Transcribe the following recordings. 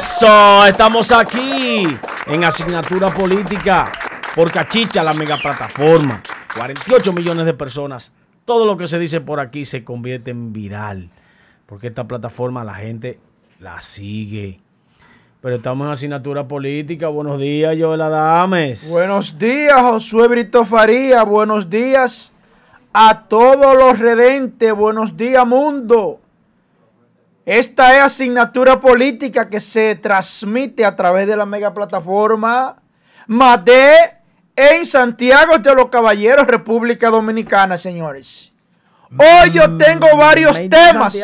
Eso, estamos aquí en asignatura política por Cachicha, la mega plataforma. 48 millones de personas. Todo lo que se dice por aquí se convierte en viral. Porque esta plataforma la gente la sigue. Pero estamos en asignatura política. Buenos días, Joel Adames. Buenos días, Josué Brito Faría. Buenos días a todos los redentes. Buenos días, mundo. Esta es asignatura política que se transmite a través de la mega plataforma MADE en Santiago de los Caballeros, República Dominicana, señores. Hoy yo tengo varios temas.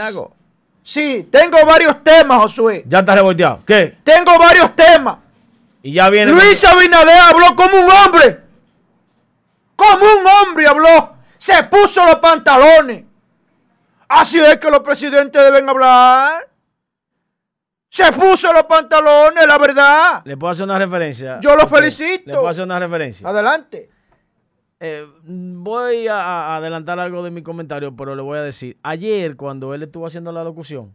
Sí, tengo varios temas, Josué. Ya está revolteado. ¿Qué? Tengo varios temas. Y ya viene. Luis Abinader habló como un hombre. Como un hombre habló. Se puso los pantalones. Así es que los presidentes deben hablar. Se puso los pantalones, la verdad. ¿Le puedo hacer una referencia? Yo lo felicito. ¿Le puedo hacer una referencia? Adelante. Eh, voy a, adelantar algo de mi comentario, pero le voy a decir. Ayer, cuando él estuvo haciendo la locución,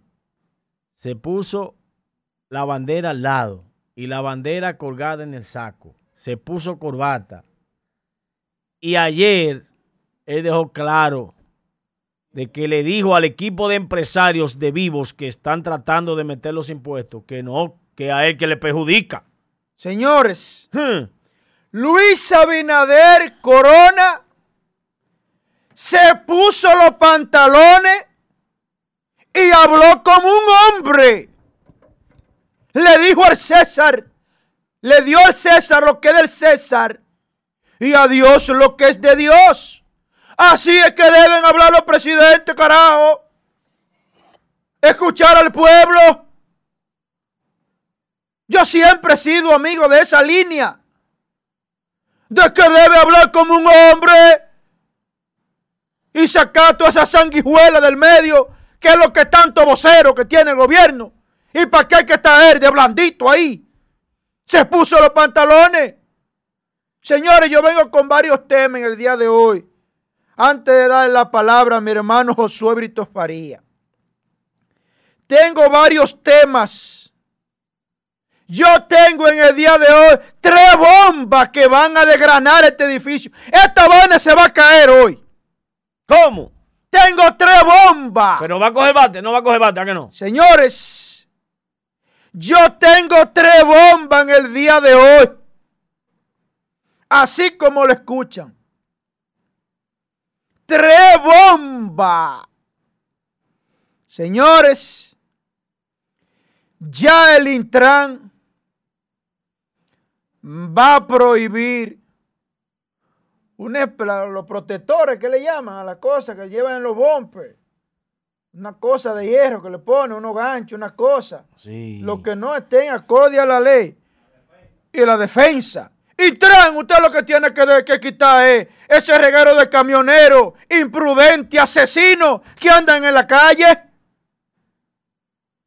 se puso la bandera al lado y la bandera colgada en el saco. Se puso corbata. Y ayer él dejó claro de que le dijo al equipo de empresarios de vivos que están tratando de meter los impuestos que no, que a él que le perjudica. Señores, hmm. Luis Abinader Corona se puso los pantalones y habló como un hombre. Le dijo al César, le dio al César lo que es del César y a Dios lo que es de Dios. Así es que deben hablar los presidentes, carajo. Escuchar al pueblo. Yo siempre he sido amigo de esa línea. De que debe hablar como un hombre. Y sacar toda esa sanguijuela del medio. Que es lo que tanto vocero que tiene el gobierno. ¿Y para qué hay que estar de blandito ahí? Se puso los pantalones. Señores, yo vengo con varios temas en el día de hoy antes de dar la palabra a mi hermano Josué Brito Faría. Tengo varios temas. Yo tengo en el día de hoy tres bombas que van a desgranar este edificio. Esta vaina se va a caer hoy. ¿Cómo? Tengo tres bombas. Pero va a coger bate, no va a coger bate, ¿a que no? Señores, yo tengo tres bombas en el día de hoy. Así como lo escuchan tres bombas. Señores, ya el Intran va a prohibir los protectores que le llaman a la cosa que llevan en los bumpers. Una cosa de hierro que le pone, unos ganchos, una cosa. Lo que no estén acorde a la ley y la defensa. Y traen, usted lo que tiene que, quitar es ese reguero de camioneros, imprudente, asesinos que andan en la calle,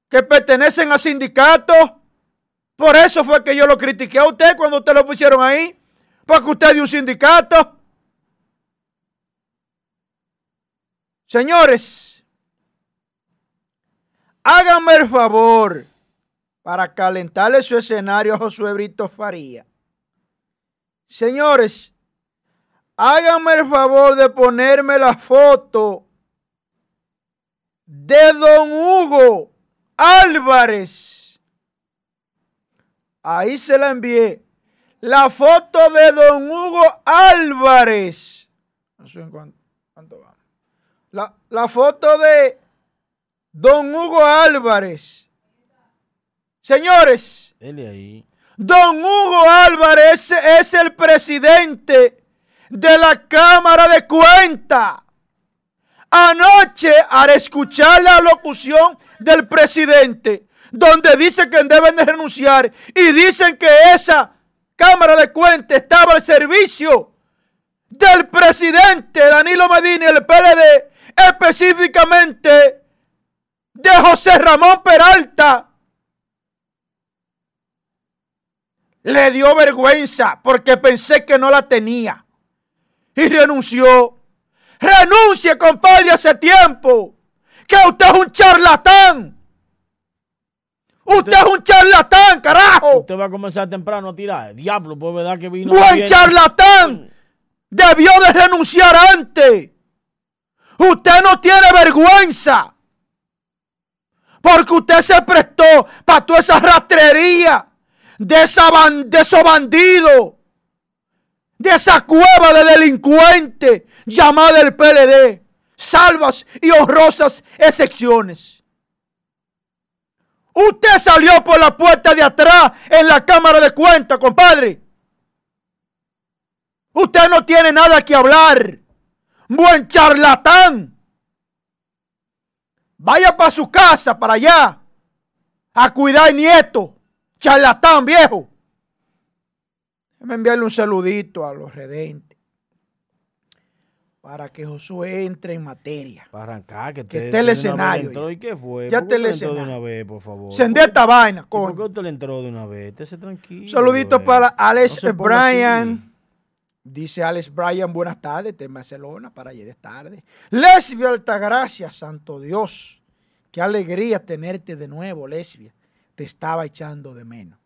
que pertenecen a sindicatos. Por eso fue que yo lo critiqué a usted cuando usted lo pusieron ahí, porque usted es de un sindicato. Señores, háganme el favor para calentarle su escenario a Josué Brito Faría Señores, háganme el favor de ponerme la foto de don Hugo Álvarez. Ahí se la envié. La foto de don Hugo Álvarez. No sé en cuánto, va. La, la foto de don Hugo Álvarez. Señores. Dele ahí. Don Hugo Álvarez es el presidente de la Cámara de Cuentas. Anoche, al escuchar la locución del presidente, donde dice que deben de renunciar y dicen que esa Cámara de Cuentas estaba al servicio del presidente Danilo Medina el PLD, específicamente de José Ramón Peralta, Le dio vergüenza porque pensé que no la tenía. Y renunció. Renuncie, compadre, hace tiempo. Que usted es un charlatán. Usted es un charlatán, carajo. Usted va a comenzar temprano a tirar. Diablo, pues verdad que vino. Buen bien. charlatán. Debió de renunciar antes. Usted no tiene vergüenza. Porque usted se prestó para toda esa rastrería de, esa de esos bandidos. De esa cueva de delincuentes llamada el PLD. Salvas y honrosas excepciones. Usted salió por la puerta de atrás en la Cámara de Cuentas, compadre. Usted no tiene nada que hablar. Buen charlatán. Vaya para su casa, para allá, a cuidar nieto. Charlatán viejo. Déjame enviarle un saludito a los redentes. Para que Josué entre en materia. Para arrancar, que, Que te- esté el escenario entró. ¿Y qué fue? Ya ¿Por esté el entró de escenario. una vez, por favor? Sende ¿Por qué- esta vaina, ¿Y ¿Por qué coño. usted le entró de una vez? Estése tranquilo. Saludito eh. para Alex No. Bryan. Dice Alex Bryan, buenas tardes, está en Barcelona para ayer de tarde. Lesbia Altagracia, santo Dios. Qué alegría tenerte de nuevo, Lesbia. Te estaba echando de menos.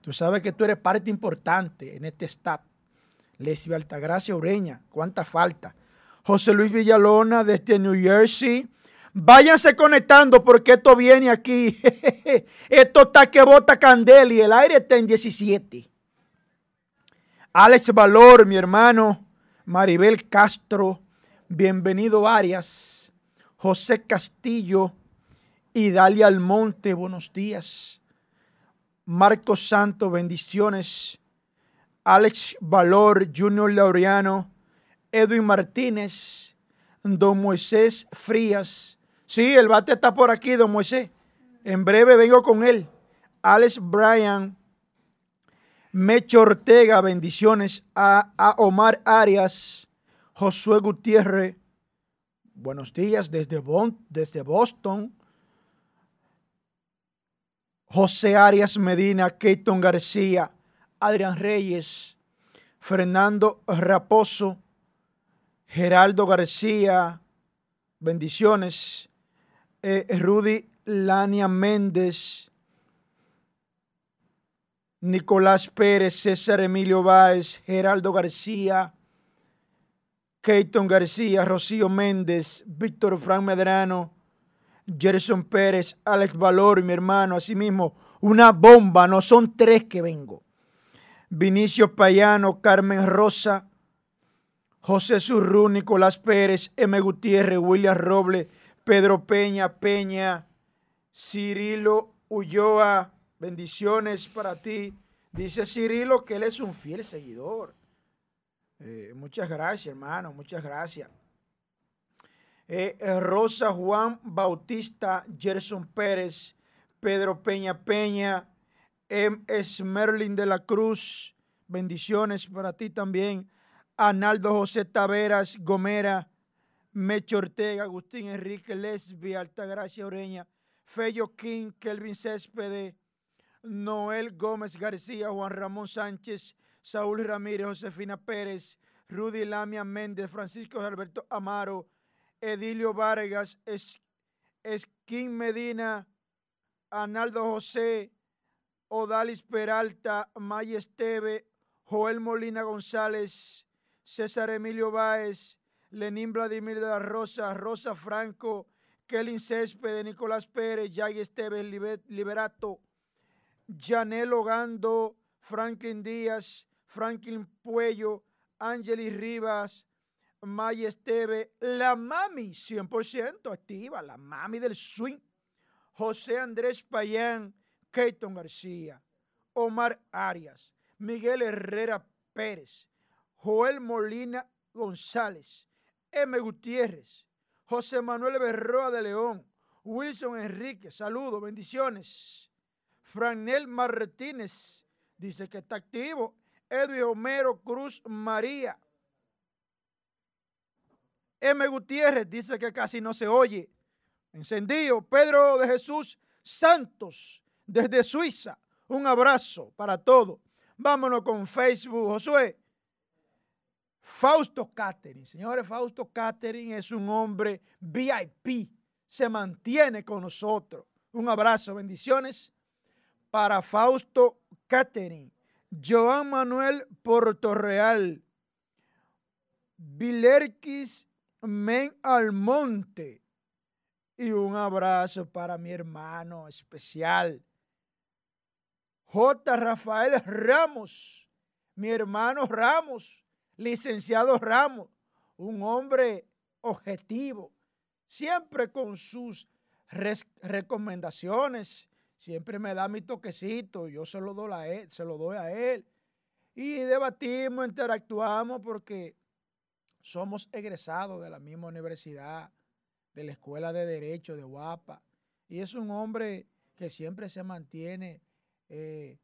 Tú sabes que tú eres parte importante en este staff. Lesbia Altagracia Ureña, cuánta falta. José Luis Villalona desde New Jersey. Váyanse conectando porque esto viene aquí. esto está que bota candela y el aire está en 17. Alex Valor, mi hermano. Maribel Castro. Bienvenido Arias. José Castillo. Y Dalia Almonte, buenos días. Marcos Santo, bendiciones. Alex Valor, Junior Laureano. Edwin Martínez. Don Moisés Frías. Sí, el bate está por aquí, don Moisés. En breve vengo con él. Alex Bryan. Mecho Ortega, bendiciones a, a Omar Arias, Josué Gutiérrez, buenos días desde, Bon- desde Boston, José Arias Medina, Keyton García, Adrián Reyes, Fernando Raposo, Geraldo García, bendiciones, eh, Rudy Lania Méndez, Nicolás Pérez, César Emilio Báez, Geraldo García, Keyton García, Rocío Méndez, Víctor Fran Medrano, Gerson Pérez, Alex Valor, mi hermano, asimismo, una bomba, no son tres que vengo. Vinicio Payano, Carmen Rosa, José Surrú, Nicolás Pérez, M. Gutiérrez, William Roble, Pedro Peña, Peña, Cirilo Ulloa, bendiciones para ti. Dice Cirilo que él es un fiel seguidor. Eh, muchas gracias, hermano, muchas gracias. Eh, eh, Rosa Juan Bautista, Gerson Pérez, Pedro Peña Peña, M. Merlin de la Cruz, bendiciones para ti también. Analdo José Taveras, Gomera, Mecho Ortega, Agustín Enrique Lesbia, Altagracia Oreña, Fello King, Kelvin Céspedes, Noel Gómez García, Juan Ramón Sánchez, Saúl Ramírez, Josefina Pérez, Rudy Lamia Méndez, Francisco Alberto Amaro, Edilio Vargas, Es- Esquín Medina, Analdo José, Odalis Peralta, May Esteve, Joel Molina González, César Emilio Báez, Lenín Vladimir de la Rosa, Rosa Franco, Kelly Céspedes, Nicolás Pérez, Yagi Esteves, Libe- Liberato, Janel Ogando, Franklin Díaz, Franklin Puello, Angeli Rivas, May Esteve, la mami 100% activa, la mami del swing, José Andrés Payán, Keyton García, Omar Arias, Miguel Herrera Pérez, Joel Molina González, M. Gutiérrez, José Manuel Berroa de León, Wilson Enrique, saludos, bendiciones. Franel Martínez dice que está activo. Edwin Homero Cruz María. M. Gutiérrez dice que casi no se oye. Encendido. Pedro de Jesús Santos desde Suiza. Un abrazo para todos. Vámonos con Facebook. Josué. Fausto Catering. Señores, Fausto Catering es un hombre VIP. Se mantiene con nosotros. Un abrazo, bendiciones. para Fausto Catering, Joan Manuel Portorreal, Vilerquis Men Almonte. Y un abrazo para mi hermano especial, J. Rafael Ramos, mi hermano Ramos, licenciado Ramos, un hombre objetivo, siempre con sus recomendaciones, siempre me da mi toquecito, yo se lo doy a él, se lo doy a él. Y debatimos, interactuamos porque somos egresados de la misma universidad, de la Escuela de Derecho de Guapa. Y es un hombre que siempre se mantiene eh,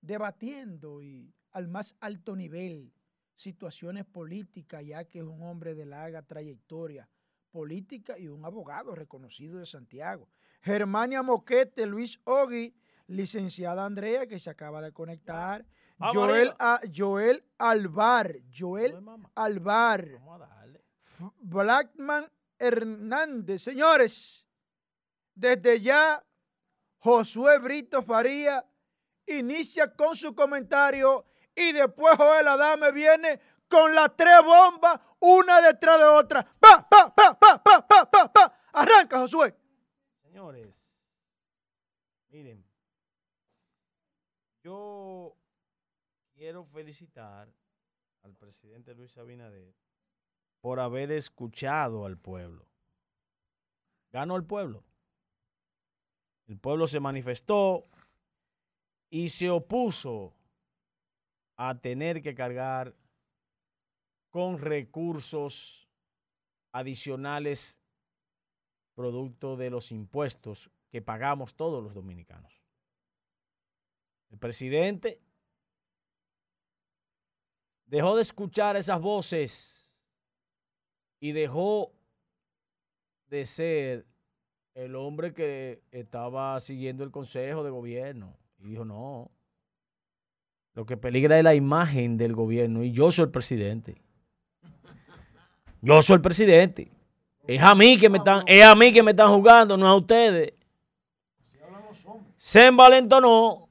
debatiendo y al más alto nivel situaciones políticas, ya que es un hombre de larga trayectoria política y un abogado reconocido de Santiago. Germania Moquete, Luis Ogui, licenciada Andrea, que se acaba de conectar. Joel, Joel Alvar, Joel Alvar. Blackman Hernández. Señores, desde ya, Josué Brito Faría inicia con su comentario y después Joel Adame viene con las tres bombas, una detrás de otra. ¡Pa, pa, pa, pa, pa, pa, pa, pa! Arranca, Josué. Señores, miren, yo quiero felicitar al presidente Luis Abinader por haber escuchado al pueblo. Ganó el pueblo. El pueblo se manifestó y se opuso a tener que cargar con recursos adicionales producto de los impuestos que pagamos todos los dominicanos. El presidente dejó de escuchar esas voces y dejó de ser el hombre que estaba siguiendo el consejo de gobierno. Y dijo, no, lo que peligra es la imagen del gobierno y yo soy el presidente. Yo soy el presidente. Es a mí que me están, es a mí que me están jugando, no a ustedes. Se envalentonó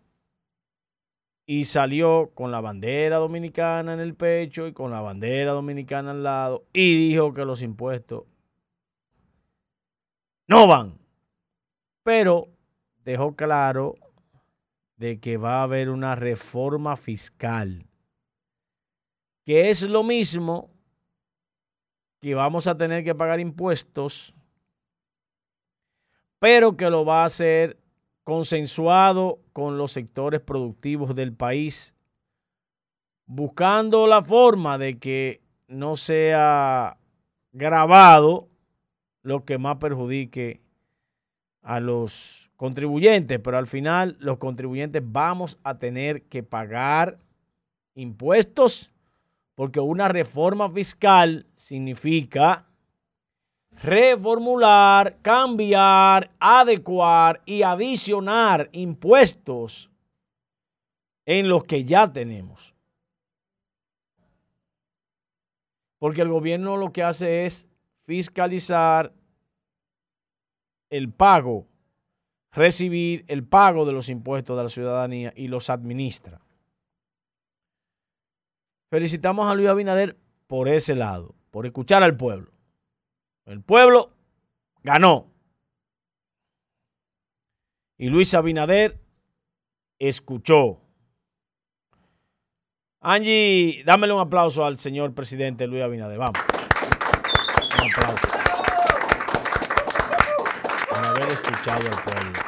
y salió con la bandera dominicana en el pecho y con la bandera dominicana al lado y dijo que los impuestos no van. Pero dejó claro de que va a haber una reforma fiscal, que es lo mismo que vamos a tener que pagar impuestos, pero que lo va a hacer consensuado con los sectores productivos del país, buscando la forma de que no sea grabado lo que más perjudique a los contribuyentes, pero al final los contribuyentes vamos a tener que pagar impuestos porque una reforma fiscal significa reformular, cambiar, adecuar y adicionar impuestos en los que ya tenemos. Porque el gobierno lo que hace es fiscalizar el pago recibir el pago de los impuestos de la ciudadanía y los administra. Felicitamos a Luis Abinader por ese lado, por escuchar al pueblo. El pueblo ganó. Y Luis Abinader escuchó. Angie, dámele un aplauso al señor presidente Luis Abinader. Vamos. Un aplauso. Por haber escuchado al pueblo.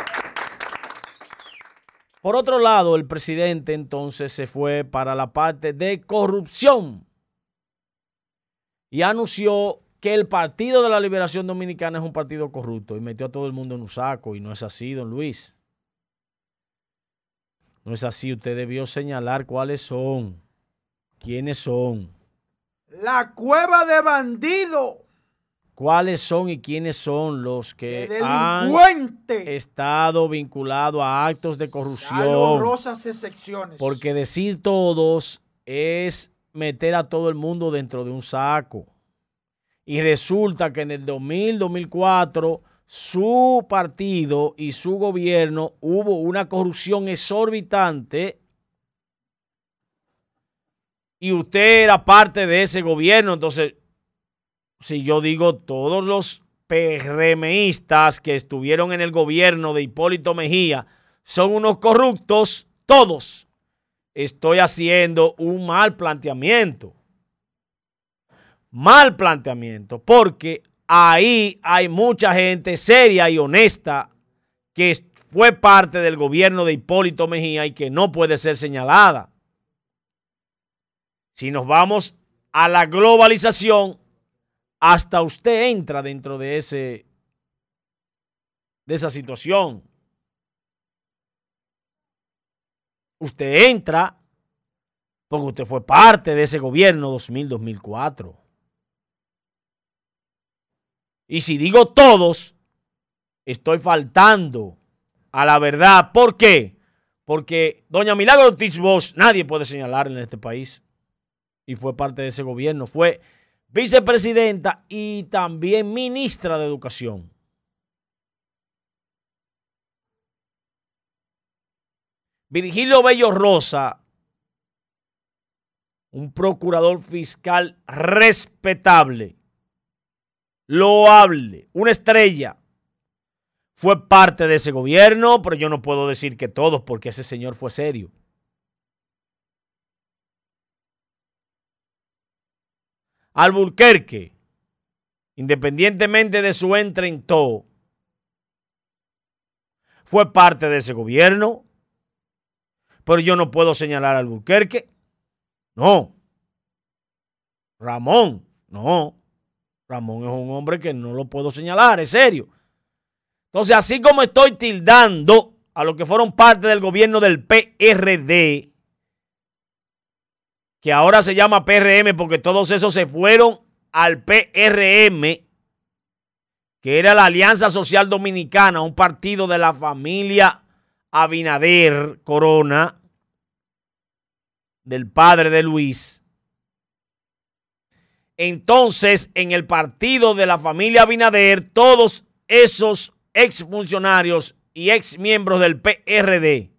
Por otro lado, el presidente entonces se fue para la parte de corrupción y anunció que el Partido de la Liberación Dominicana es un partido corrupto y metió a todo el mundo en un saco y no es así, don Luis. No es así, usted debió señalar cuáles son, quiénes son. La cueva de bandido cuáles son y quiénes son los que han estado vinculados a actos de corrupción. excepciones. Porque decir todos es meter a todo el mundo dentro de un saco. Y resulta que en el 2000, 2004 su partido y su gobierno hubo una corrupción exorbitante y usted era parte de ese gobierno. Entonces, si yo digo todos los PRMistas que estuvieron en el gobierno de Hipólito Mejía son unos corruptos, todos, estoy haciendo un mal planteamiento. Mal planteamiento, porque ahí hay mucha gente seria y honesta que fue parte del gobierno de Hipólito Mejía y que no puede ser señalada. Si nos vamos a la globalización, hasta usted entra dentro de ese de esa situación. Usted entra porque usted fue parte de ese gobierno 2000-2004. Y si digo todos, estoy faltando a la verdad. ¿Por qué? Porque doña Milagro Ortiz Bosch nadie puede señalar en este país. Y fue parte de ese gobierno. Fue vicepresidenta y también ministra de Educación. Virgilio Bello Rosa, un procurador fiscal respetable, loable, una estrella. Fue parte de ese gobierno, pero yo no puedo decir que todos, porque ese señor fue serio. Alburquerque, independientemente de su entre en todo, fue parte de ese gobierno, pero yo no puedo señalar a Alburquerque. No. Ramón, no. Ramón es un hombre que no lo puedo señalar, es serio. Entonces, así como estoy tildando a los que fueron parte del gobierno del PRD, que ahora se llama PRM porque todos esos se fueron al PRM, que era la Alianza Social Dominicana, un partido de la familia Abinader Corona, del padre de Luis. Entonces, en el partido de la familia Abinader, todos esos exfuncionarios y ex miembros del PRD,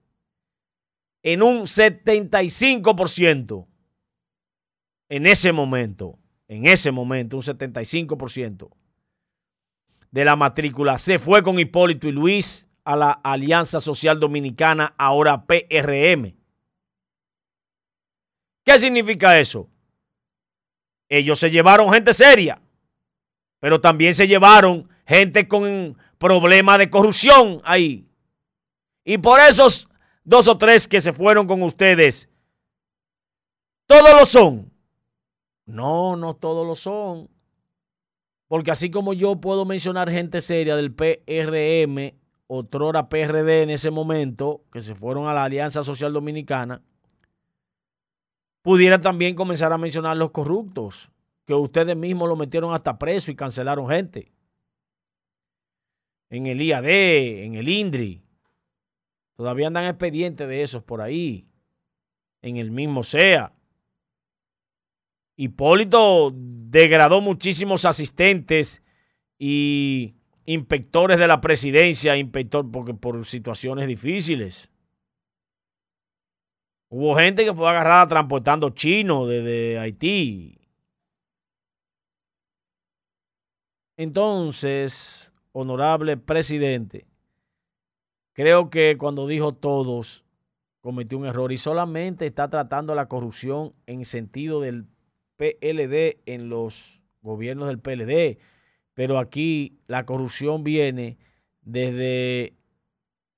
en un 75%, en ese momento, en ese momento, un 75% de la matrícula se fue con Hipólito y Luis a la Alianza Social Dominicana, ahora PRM. ¿Qué significa eso? Ellos se llevaron gente seria, pero también se llevaron gente con problemas de corrupción ahí. Y por esos dos o tres que se fueron con ustedes, todos lo son. No, no todos lo son. Porque así como yo puedo mencionar gente seria del PRM, otrora PRD en ese momento, que se fueron a la Alianza Social Dominicana, pudiera también comenzar a mencionar los corruptos, que ustedes mismos lo metieron hasta preso y cancelaron gente. En el IAD, en el INDRI. Todavía andan expedientes de esos por ahí. En el mismo SEA. Hipólito degradó muchísimos asistentes y inspectores de la presidencia, inspector, porque por situaciones difíciles. Hubo gente que fue agarrada transportando chinos desde Haití. Entonces, honorable presidente, creo que cuando dijo todos, cometió un error y solamente está tratando la corrupción en sentido del PLD en los gobiernos del PLD. Pero aquí la corrupción viene desde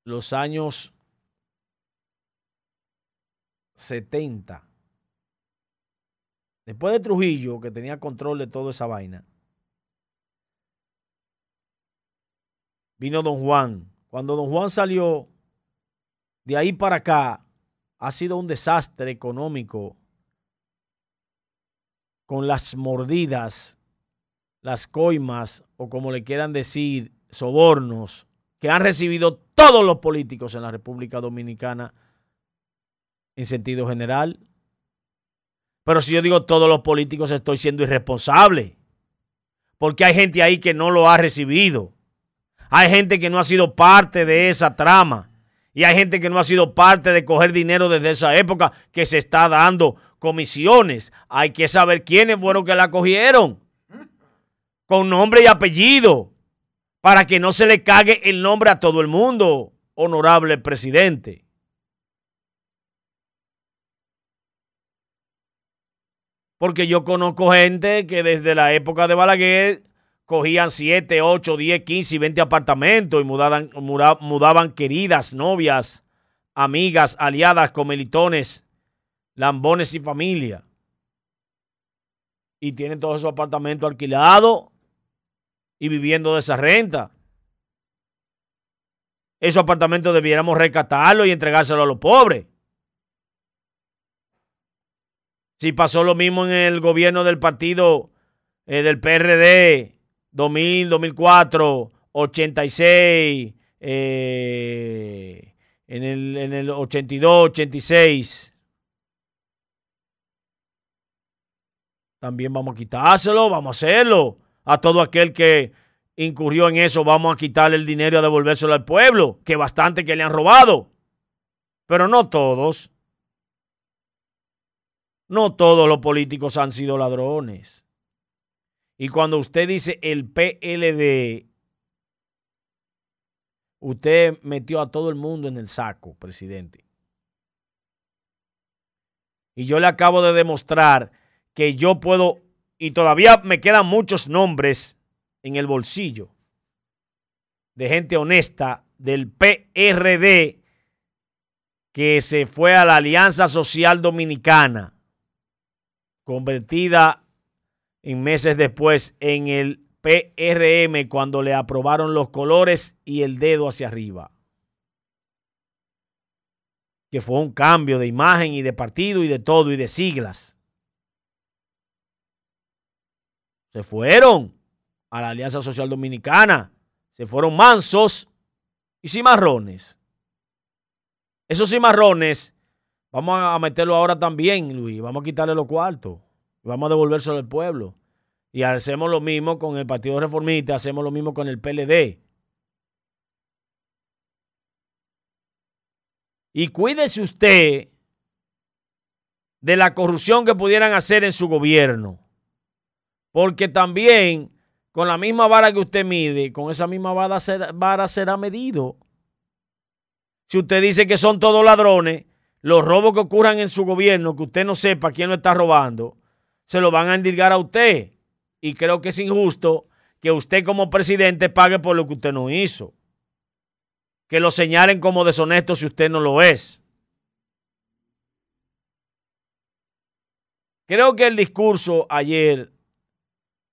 los años 70. Después de Trujillo, que tenía control de toda esa vaina, vino don Juan. Cuando don Juan salió, de ahí para acá, ha sido un desastre económico con las mordidas, las coimas, o como le quieran decir, sobornos, que han recibido todos los políticos en la República Dominicana en sentido general. Pero si yo digo todos los políticos estoy siendo irresponsable. Porque hay gente ahí que no lo ha recibido. Hay gente que no ha sido parte de esa trama. Y hay gente que no ha sido parte de coger dinero desde esa época que se está dando comisiones. Hay que saber quiénes fueron que la cogieron. Con nombre y apellido. Para que no se le cague el nombre a todo el mundo, honorable presidente. Porque yo conozco gente que desde la época de Balaguer cogían 7, 8, 10, 15 y 20 apartamentos y mudaban, mudaban queridas, novias, amigas, aliadas, comelitones, lambones y familia. Y tienen todos esos apartamentos alquilados y viviendo de esa renta. Esos apartamentos debiéramos rescatarlos y entregárselos a los pobres. Si pasó lo mismo en el gobierno del partido eh, del PRD 2000, 2004, 86, en, el, en el 82, 86. También vamos a quitárselo, vamos a hacerlo. A todo aquel que incurrió en eso, vamos a quitarle el dinero y a devolvérselo al pueblo, que bastante que le han robado. Pero no todos. No todos los políticos han sido ladrones. Y cuando usted dice el PLD, usted metió a todo el mundo en el saco, presidente. Y yo le acabo de demostrar que yo puedo, y todavía me quedan muchos nombres en el bolsillo de gente honesta del PRD que se fue a la Alianza Social Dominicana, convertida en meses después en el PRM cuando le aprobaron los colores y el dedo hacia arriba. Que fue un cambio de imagen y de partido y de todo y de siglas. Se fueron a la Alianza Social Dominicana. Se fueron mansos y cimarrones. Esos cimarrones, vamos a meterlo ahora también, Luis. Vamos a quitarle los cuartos. Vamos a devolvérselo al pueblo. Y hacemos lo mismo con el Partido Reformista, hacemos lo mismo con el PLD. Y cuídese usted de la corrupción que pudieran hacer en su gobierno. Porque también con la misma vara que usted mide, con esa misma vara será, vara será medido. Si usted dice que son todos ladrones, los robos que ocurran en su gobierno, que usted no sepa quién lo está robando, se lo van a endilgar a usted. Y creo que es injusto que usted como presidente pague por lo que usted no hizo. Que lo señalen como deshonesto si usted no lo es. Creo que el discurso ayer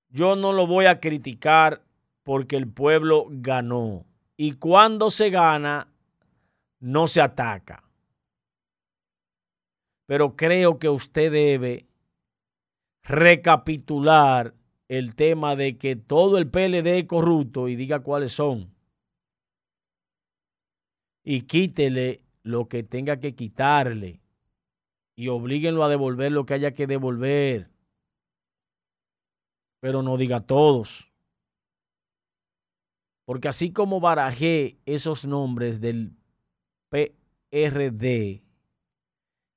yo no lo voy a criticar porque el pueblo ganó. Y cuando se gana, no se ataca. Pero creo que usted debe recapitular el tema de que todo el PLD es corrupto y diga cuáles son. Y quítele lo que tenga que quitarle. Y oblíguenlo a devolver lo que haya que devolver. Pero no diga todos. Porque así como barajé esos nombres del PRD,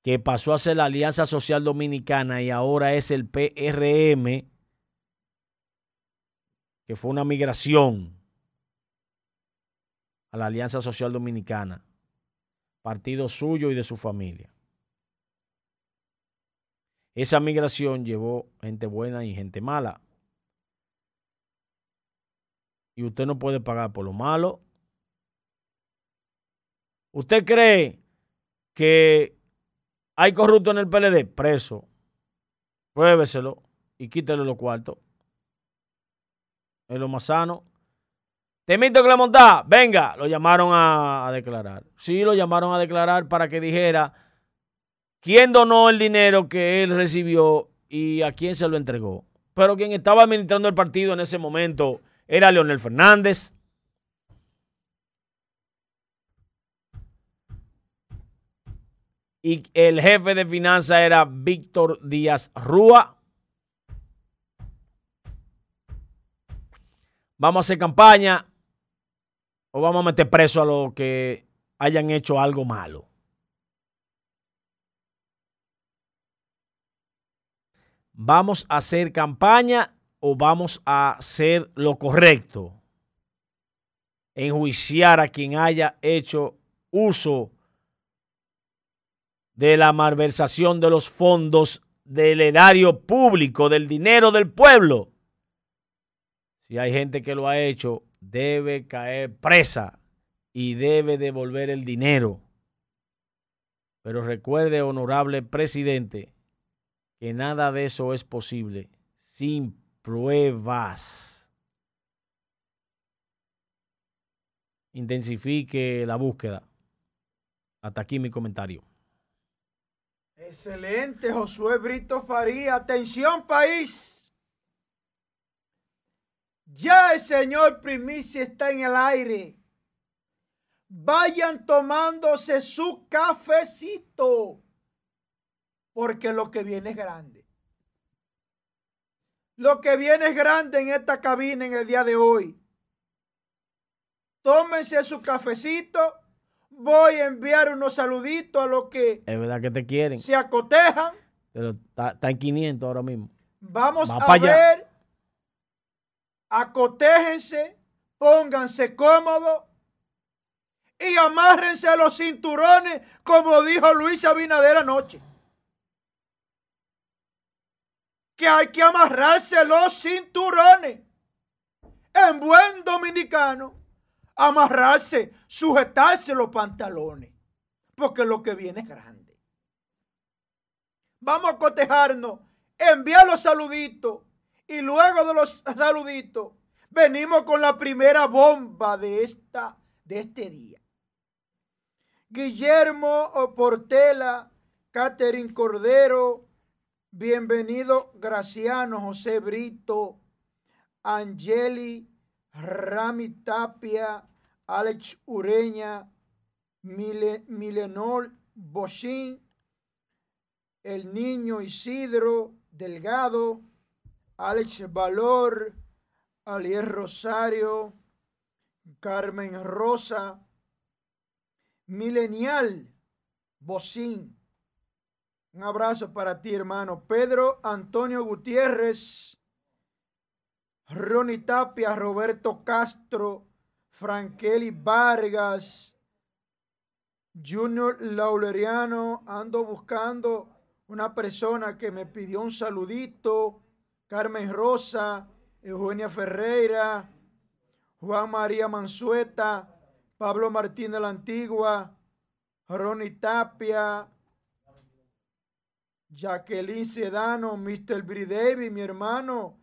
que pasó a ser la Alianza Social Dominicana y ahora es el PRM, que fue una migración a la Alianza Social Dominicana, partido suyo y de su familia. Esa migración llevó gente buena y gente mala. Y usted no puede pagar por lo malo. ¿Usted cree que hay corrupto en el PLD, preso. Pruébeselo y quítele los cuartos. Es lo más sano. Temito que le montá, venga, lo llamaron a, a, declarar. Sí, lo llamaron a declarar para que dijera quién donó el dinero que él recibió y a quién se lo entregó. Pero quien estaba administrando el partido en ese momento era Leonel Fernández. Y el jefe de finanzas era Víctor Díaz Rúa. Vamos a hacer campaña o vamos a meter preso a los que hayan hecho algo malo. ¿Vamos a hacer campaña o vamos a hacer lo correcto? Enjuiciar a quien haya hecho uso de la malversación de los fondos del erario público, del dinero del pueblo. Si hay gente que lo ha hecho, debe caer presa y debe devolver el dinero. Pero recuerde, honorable presidente, que nada de eso es posible sin pruebas. Intensifique la búsqueda. Hasta aquí mi comentario. Excelente, Josué Brito Faría. Atención, país. Ya el señor Primicia está en el aire. Vayan tomándose su cafecito porque lo que viene es grande. Lo que viene es grande en esta cabina en el día de hoy. Tómense su cafecito. Voy a enviar unos saluditos a los que Es verdad que te quieren. se acotejan. Pero está, está en 500 ahora mismo. Vamos Va a allá. ver. Acotéjense, pónganse cómodos y amárrense los cinturones, como dijo Luis Abinader anoche. Que hay que amarrarse los cinturones. En buen dominicano, amarrarse, sujetarse los pantalones, porque lo que viene es grande. Vamos a cotejarnos, enviar los saluditos y luego de los saluditos venimos con la primera bomba de, esta, de este día. Guillermo Portela, Catherine Cordero, bienvenido Graciano, José Brito, Angeli, Rami Tapia, Alex Ureña, Mile- Milenol Boschín, el niño Isidro Delgado, Alex Valor, Alier Rosario, Carmen Rosa, Milenial Bocín. Un abrazo para ti, hermano. Pedro Antonio Gutiérrez, Ronnie Tapia, Roberto Castro, Frankeli Vargas, Junior Lauleriano. Ando buscando una persona que me pidió un saludito. Carmen Rosa, Eugenia Ferreira, Juan María Mansueta, Pablo Martín de la Antigua, Ronnie Tapia, Jacqueline Sedano, Mr. Bri Davis, mi hermano,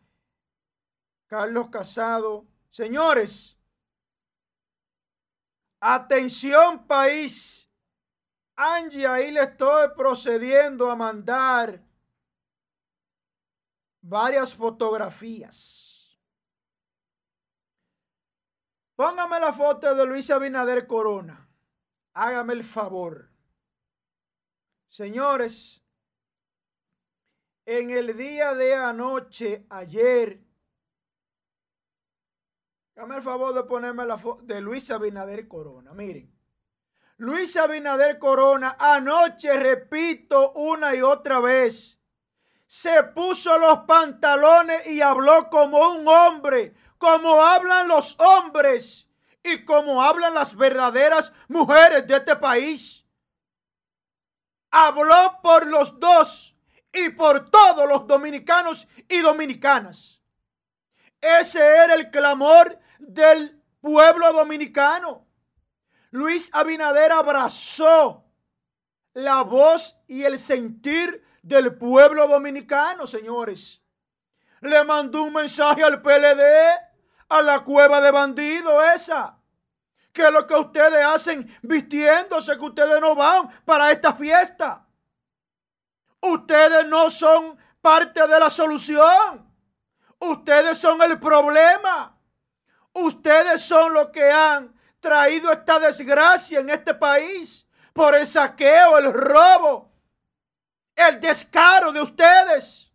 Carlos Casado. Señores, atención país. Angie, ahí le estoy procediendo a mandar varias fotografías. Póngame la foto de Luis Abinader Corona. Hágame el favor. Señores, en el día de anoche, ayer, hágame el favor de ponerme la foto de Luis Abinader Corona. Miren, Luis Abinader Corona, anoche, repito una y otra vez, se puso los pantalones y habló como un hombre, como hablan los hombres y como hablan las verdaderas mujeres de este país. Habló por los dos y por todos los dominicanos y dominicanas. Ese era el clamor del pueblo dominicano. Luis Abinader abrazó la voz y el sentir del pueblo dominicano, señores. Le mandó un mensaje al PLD, a la cueva de bandidos esa. Que es lo que ustedes hacen vistiéndose, que ustedes no van para esta fiesta. Ustedes no son parte de la solución. Ustedes son el problema. Ustedes son los que han traído esta desgracia en este país por el saqueo, el robo, el descaro de ustedes.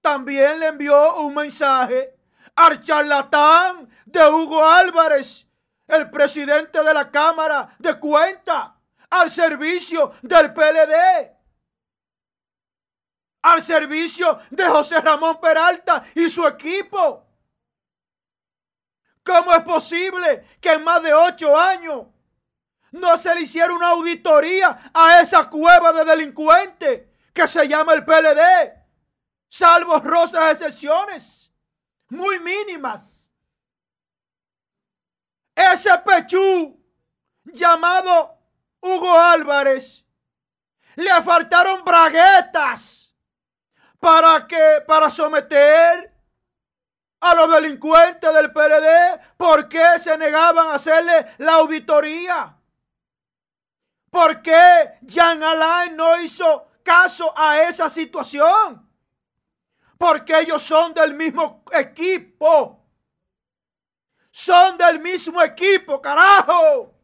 También le envió un mensaje al charlatán de Hugo Álvarez, el presidente de la Cámara de Cuenta al servicio del PLD, al servicio de José Ramón Peralta y su equipo. ¿Cómo es posible que en más de ocho años no se le hiciera una auditoría a esa cueva de delincuentes que se llama el PLD? Salvo rosas excepciones, muy mínimas. Ese pechú llamado Hugo Álvarez le faltaron braguetas para que para someter a los delincuentes del PLD? ¿Por qué se negaban a hacerle la auditoría? ¿Por qué Jean Alain no hizo caso a esa situación? Porque ellos son del mismo equipo. Son del mismo equipo, carajo.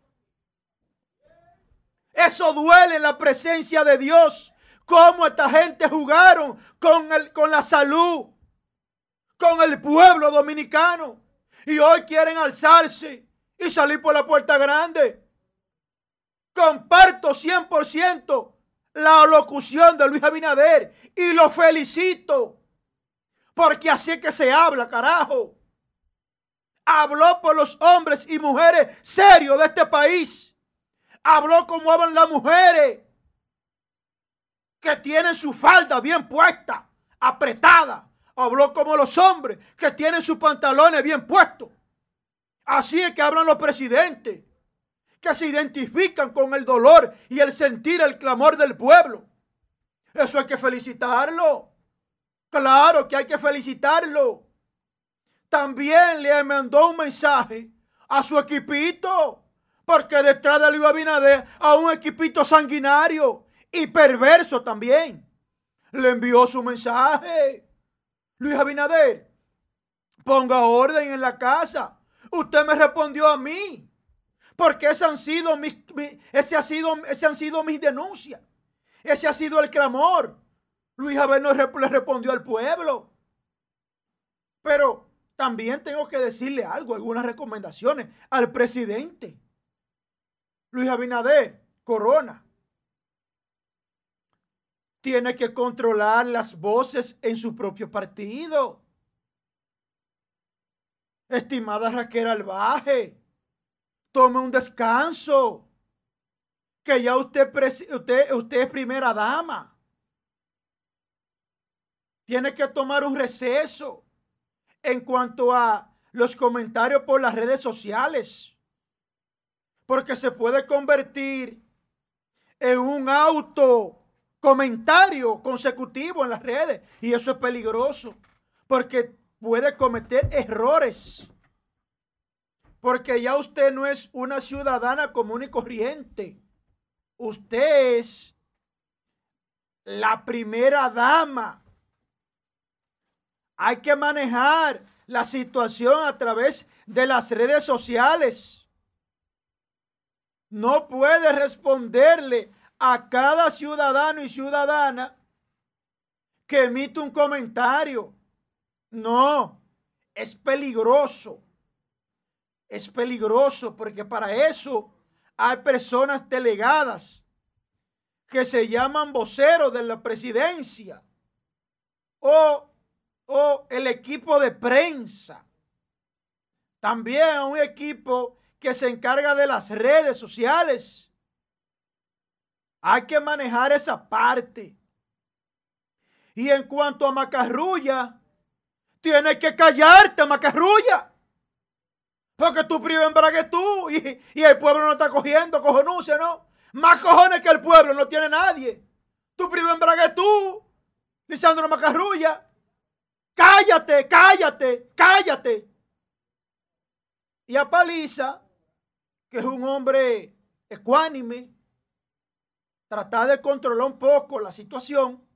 Eso duele en la presencia de Dios. Cómo esta gente jugaron con, el, con la salud con el pueblo dominicano. Y hoy quieren alzarse y salir por la puerta grande. Comparto 100% la locución de Luis Abinader y lo felicito. Porque así que se habla, carajo. Habló por los hombres y mujeres serios de este país. Habló como hablan las mujeres que tienen su falda bien puesta, apretada, Habló como los hombres que tienen sus pantalones bien puestos. Así es que hablan los presidentes, que se identifican con el dolor y el sentir el clamor del pueblo. Eso hay que felicitarlo. Claro que hay que felicitarlo. También le mandó un mensaje a su equipito, porque detrás de Luis Abinader a un equipito sanguinario y perverso también. Le envió su mensaje. Luis Abinader, ponga orden en la casa. Usted me respondió a mí. Porque ese han sido mis, ese ha sido, ese han sido mis denuncias. Ese ha sido el clamor. Luis Abinader le respondió al pueblo. Pero también tengo que decirle algo, algunas recomendaciones al presidente. Luis Abinader, Corona tiene que controlar las voces en su propio partido. Estimada Raquel Albaje, tome un descanso. Que ya usted, usted, usted es primera dama. Tiene que tomar un receso en cuanto a los comentarios por las redes sociales. Porque se puede convertir en un auto comentario consecutivo en las redes. Y eso es peligroso porque puede cometer errores. Porque ya usted no es una ciudadana común y corriente. Usted es la primera dama. Hay que manejar la situación a través de las redes sociales. No puede responderle a cada ciudadano y ciudadana que emite un comentario. No, es peligroso. Es peligroso porque para eso hay personas delegadas que se llaman voceros de la presidencia o, o el equipo de prensa. También un equipo que se encarga de las redes sociales hay que manejar esa parte. Y en cuanto a Macarrulla, tienes que callarte, Macarrulla. Porque tú primero que tú y, el pueblo no está cogiendo, cojonuncia, ¿no? Más cojones que el pueblo no tiene nadie. Tú primero que tú, Lisandro Macarrulla. Cállate, cállate, cállate. Y a Paliza, que es un hombre ecuánime, tratar de controlar un poco la situación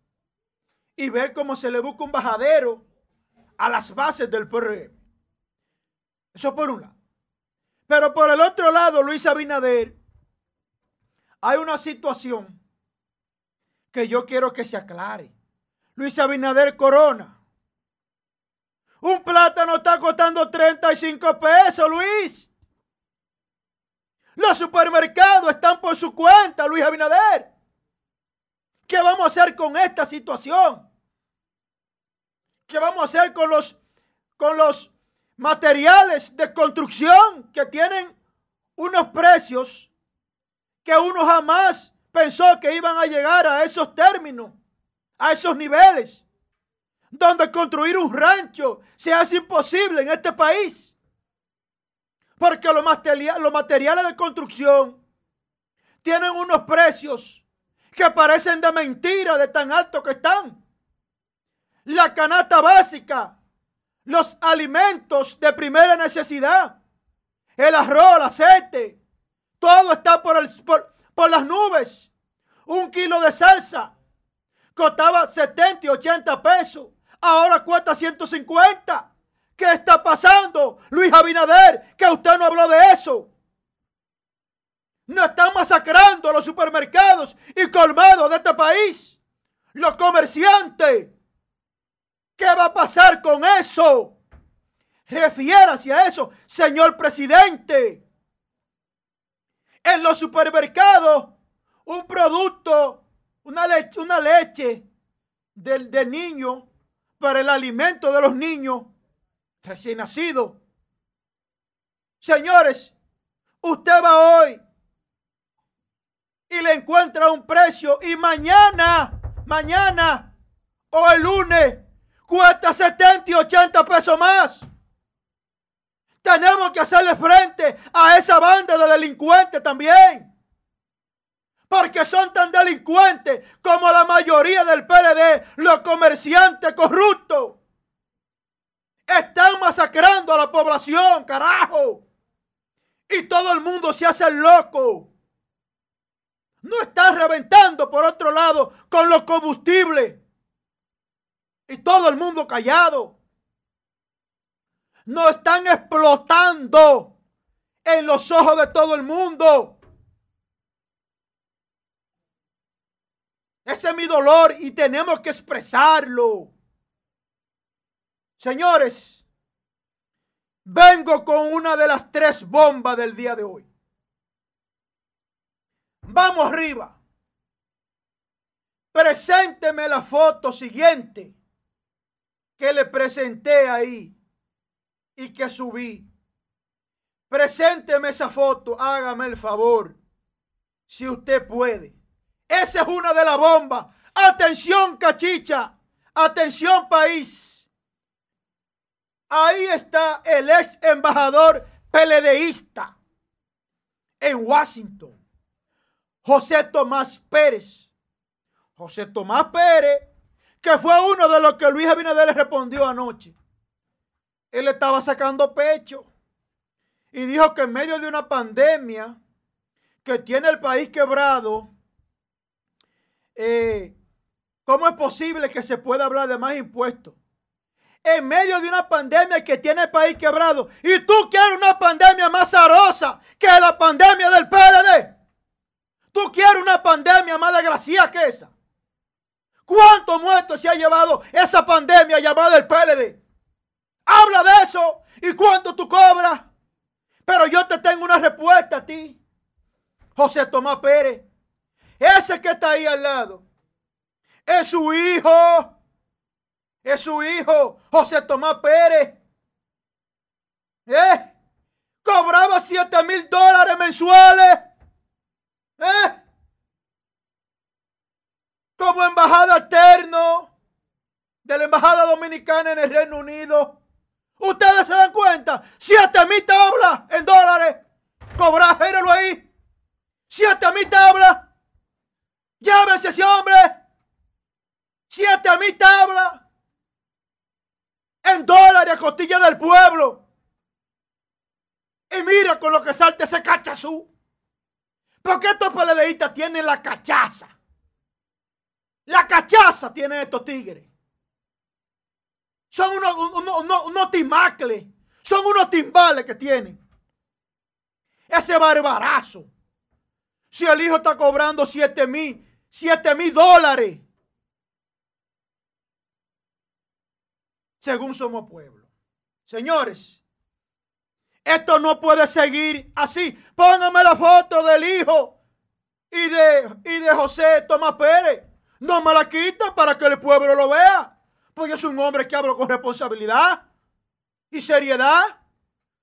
y ver cómo se le busca un bajadero a las bases del PRM. Eso por un lado. Pero por el otro lado, Luis Abinader, hay una situación que yo quiero que se aclare. Luis Abinader Corona. Un plátano está costando 35 pesos, Luis. Los supermercados están por su cuenta, Luis Abinader. ¿Qué vamos a hacer con esta situación? ¿Qué vamos a hacer con los, con los materiales de construcción que tienen unos precios que uno jamás pensó que iban a llegar a esos términos, a esos niveles, donde construir un rancho se hace imposible en este país? Porque los, materiales de construcción tienen unos precios que parecen de mentira de tan alto que están. La canasta básica, los alimentos de primera necesidad, el arroz, el aceite, todo está por, por las nubes. Un kilo de salsa costaba 70 y 80 pesos, ahora cuesta 150. ¿Qué está pasando, Luis Abinader? Que usted no habló de eso. No están masacrando los supermercados y colmados de este país. Los comerciantes. ¿Qué va a pasar con eso? Refiérase a eso, señor presidente. En los supermercados, un producto, una leche, una leche del, del niño para el alimento de los niños recién nacido. Señores, usted va hoy y le encuentra un precio y mañana, mañana o el lunes cuesta 70 y 80 pesos más. Tenemos que hacerle frente a esa banda de delincuentes también. Porque son tan delincuentes como la mayoría del PLD, los comerciantes corruptos. Están masacrando a la población, carajo. Y todo el mundo se hace loco. No están reventando por otro lado con los combustibles. Y todo el mundo callado. No están explotando en los ojos de todo el mundo. Ese es mi dolor y tenemos que expresarlo. Señores, vengo con una de las tres bombas del día de hoy. Vamos arriba. Presénteme la foto siguiente que le presenté ahí y que subí. Presénteme esa foto, hágame el favor, si usted puede. Esa es una de las bombas. Atención, cachicha. Atención, país. Ahí está el ex embajador peledeísta en Washington, José Tomás Pérez. José Tomás Pérez, que fue uno de los que Luis Abinader le respondió anoche. Él estaba sacando pecho y dijo que en medio de una pandemia que tiene el país quebrado, eh, ¿cómo es posible que se pueda hablar de más impuestos? En medio de una pandemia que tiene el país quebrado. Y tú quieres una pandemia más arosa que la pandemia del PLD. Tú quieres una pandemia más desgraciada que esa. ¿Cuántos muertos se ha llevado esa pandemia llamada el PLD? Habla de eso y cuánto tú cobras. Pero yo te tengo una respuesta a ti, José Tomás Pérez. Ese que está ahí al lado es su hijo es su hijo, José Tomás Pérez. ¿Eh? Cobraba 7 mil dólares mensuales. ¿Eh? Como embajada externo de la embajada dominicana en el Reino Unido. Ustedes se dan cuenta, 7 mil tablas en dólares. Cobrar, géralo ahí. 7 mil tablas. Llámese ese hombre. 7 mil tablas en dólares a costilla del pueblo. Y mira con lo que salta ese cachazú. Porque estos peledeístas tienen la cachaza. La cachaza tienen estos tigres. Son unos, unos, timacles. Son unos timbales que tienen. Ese barbarazo. Si el hijo está cobrando 7 mil, 7 mil dólares según somos pueblo. Señores, Esto no puede seguir así. Póngame la foto del hijo y de, y de José Tomás Pérez. No me la quiten para que el pueblo lo vea. Porque soy un hombre que hablo con responsabilidad y seriedad.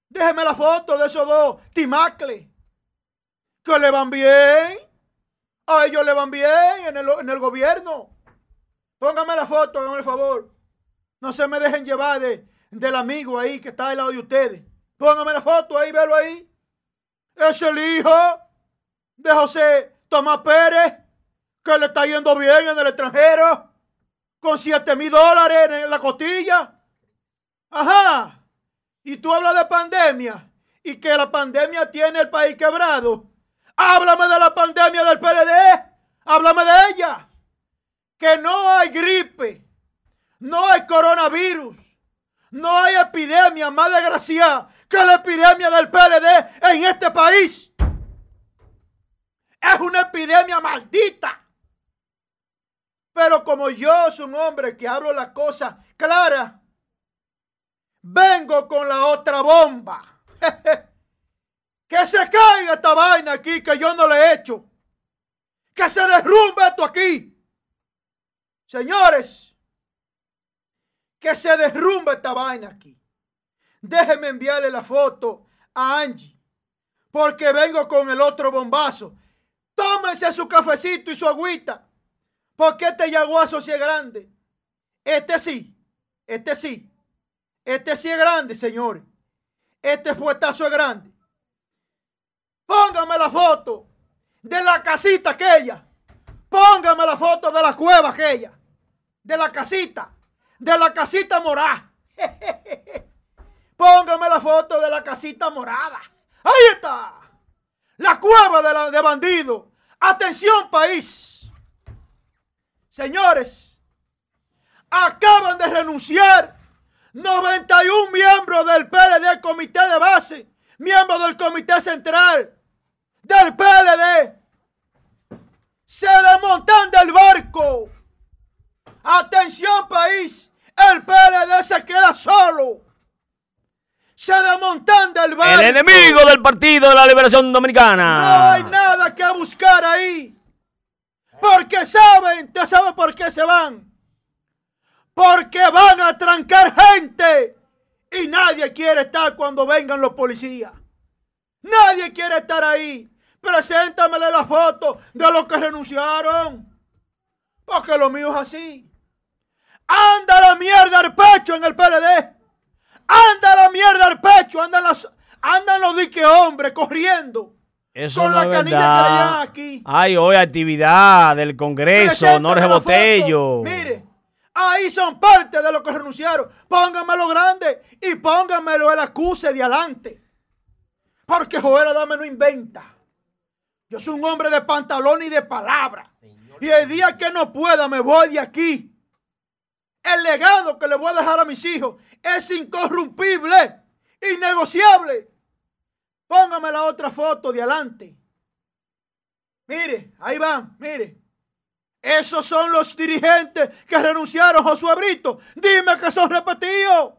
Déjeme la foto de esos dos timacles. Que le van bien. A ellos le van bien en el, en el gobierno. Póngame la foto, háganme el favor. No se me dejen llevar de, del amigo ahí que está al lado de ustedes. Póngame la foto ahí, velo ahí. Es el hijo de José Tomás Pérez, que le está yendo bien en el extranjero, con 7 mil dólares en la costilla. Ajá. Y tú hablas de pandemia y que la pandemia tiene el país quebrado. Háblame de la pandemia del PLD. Háblame de ella. Que no hay gripe. No hay coronavirus. No hay epidemia más desgraciada que la epidemia del PLD en este país. Es una epidemia maldita. Pero como yo soy un hombre que hablo las cosas claras, vengo con la otra bomba. que se caiga esta vaina aquí que yo no le he hecho. Que se derrumbe esto aquí. Señores, que se derrumbe esta vaina aquí. Déjeme enviarle la foto a Angie. Porque vengo con el otro bombazo. Tómense su cafecito y su agüita. Porque este yaguazo sí es grande. Este sí. Este sí. Este sí es grande, señores. Este fuetazo es grande. Póngame la foto de la casita aquella. Póngame la foto de la cueva aquella. De la casita. De la casita morada. Póngame la foto de la casita morada. Ahí está. La cueva de, la, de bandido. Atención país. Señores, acaban de renunciar 91 miembros del PLD, comité de base, miembros del comité central del PLD. Se desmontan del barco. Atención país, el PLD se queda solo. Se desmontan del barco. El enemigo del Partido de la Liberación Dominicana. No hay nada que buscar ahí. Porque saben, ¿te saben por qué se van? Porque van a trancar gente. Y nadie quiere estar cuando vengan los policías. Nadie quiere estar ahí. Preséntamele la foto de los que renunciaron. Porque lo mío es así. Anda la mierda al pecho en el PLD. Anda la mierda al pecho. Andan, las, andan los dique hombres corriendo. Eso con no la canilla verdad. que le dan aquí. Ay, hoy actividad del Congreso, Norge Botello. Mire, ahí son parte de los que renunciaron. Póngamelo grande y póngamelo el acuse de adelante. Porque Joel Adame no inventa. Yo soy un hombre de pantalón y de palabra. Y el día que no pueda me voy de aquí. El legado que le voy a dejar a mis hijos es incorrumpible, innegociable. Póngame la otra foto de adelante. Mire, ahí van, mire. Esos son los dirigentes que renunciaron, Josué Brito. Dime que son repetidos.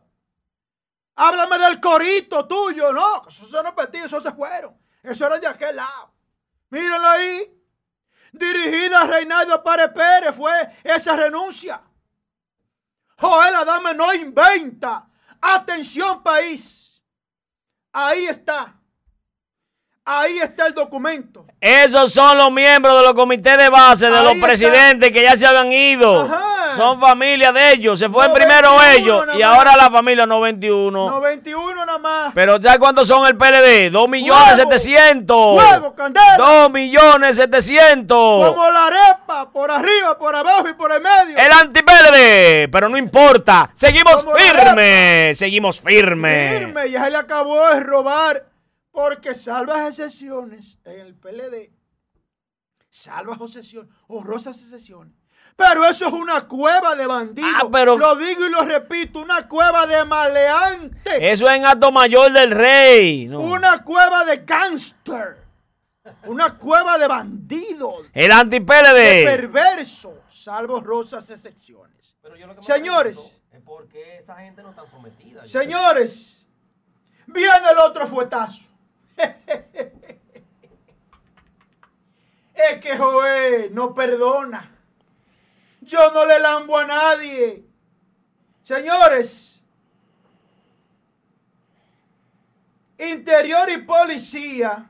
Háblame del corito tuyo, no, esos son repetidos, esos se fueron. Eso era de aquel lado. Mírenlo ahí. Dirigida a Reinaldo Párez Pérez fue esa renuncia. Joel Adame no inventa. Atención país. Ahí está. Ahí está el documento. Esos son los miembros de los comités de base, de Ahí los presidentes está. que ya se habían ido. Ajá. Son familia de ellos. Se fue primero ellos y ahora la familia 91. 91 nada más. Pero ¿sabes cuántos son el PLD? 2 millones 700. Fuego, candela. 2 millones 700. Como la arepa, por arriba, por abajo y por el medio. El anti-PLD. Pero no importa. Seguimos firmes. Seguimos firmes. Firme. Ya se le acabó de robar porque salvas excepciones en el PLD, salvas excepciones, honrosas excepciones. Pero eso es una cueva de bandidos. Ah, pero lo digo y lo repito, una cueva de maleantes. Eso es en Alto Mayor del Rey. No. Una cueva de gangster. Una cueva de bandidos. El anti-PLD. De perverso, salvo rosas excepciones. Señores. Es porque esa gente no está sometida. Señores. Viene el otro fuetazo. es que Joé no perdona. Yo no le lambo a nadie. Señores, interior y policía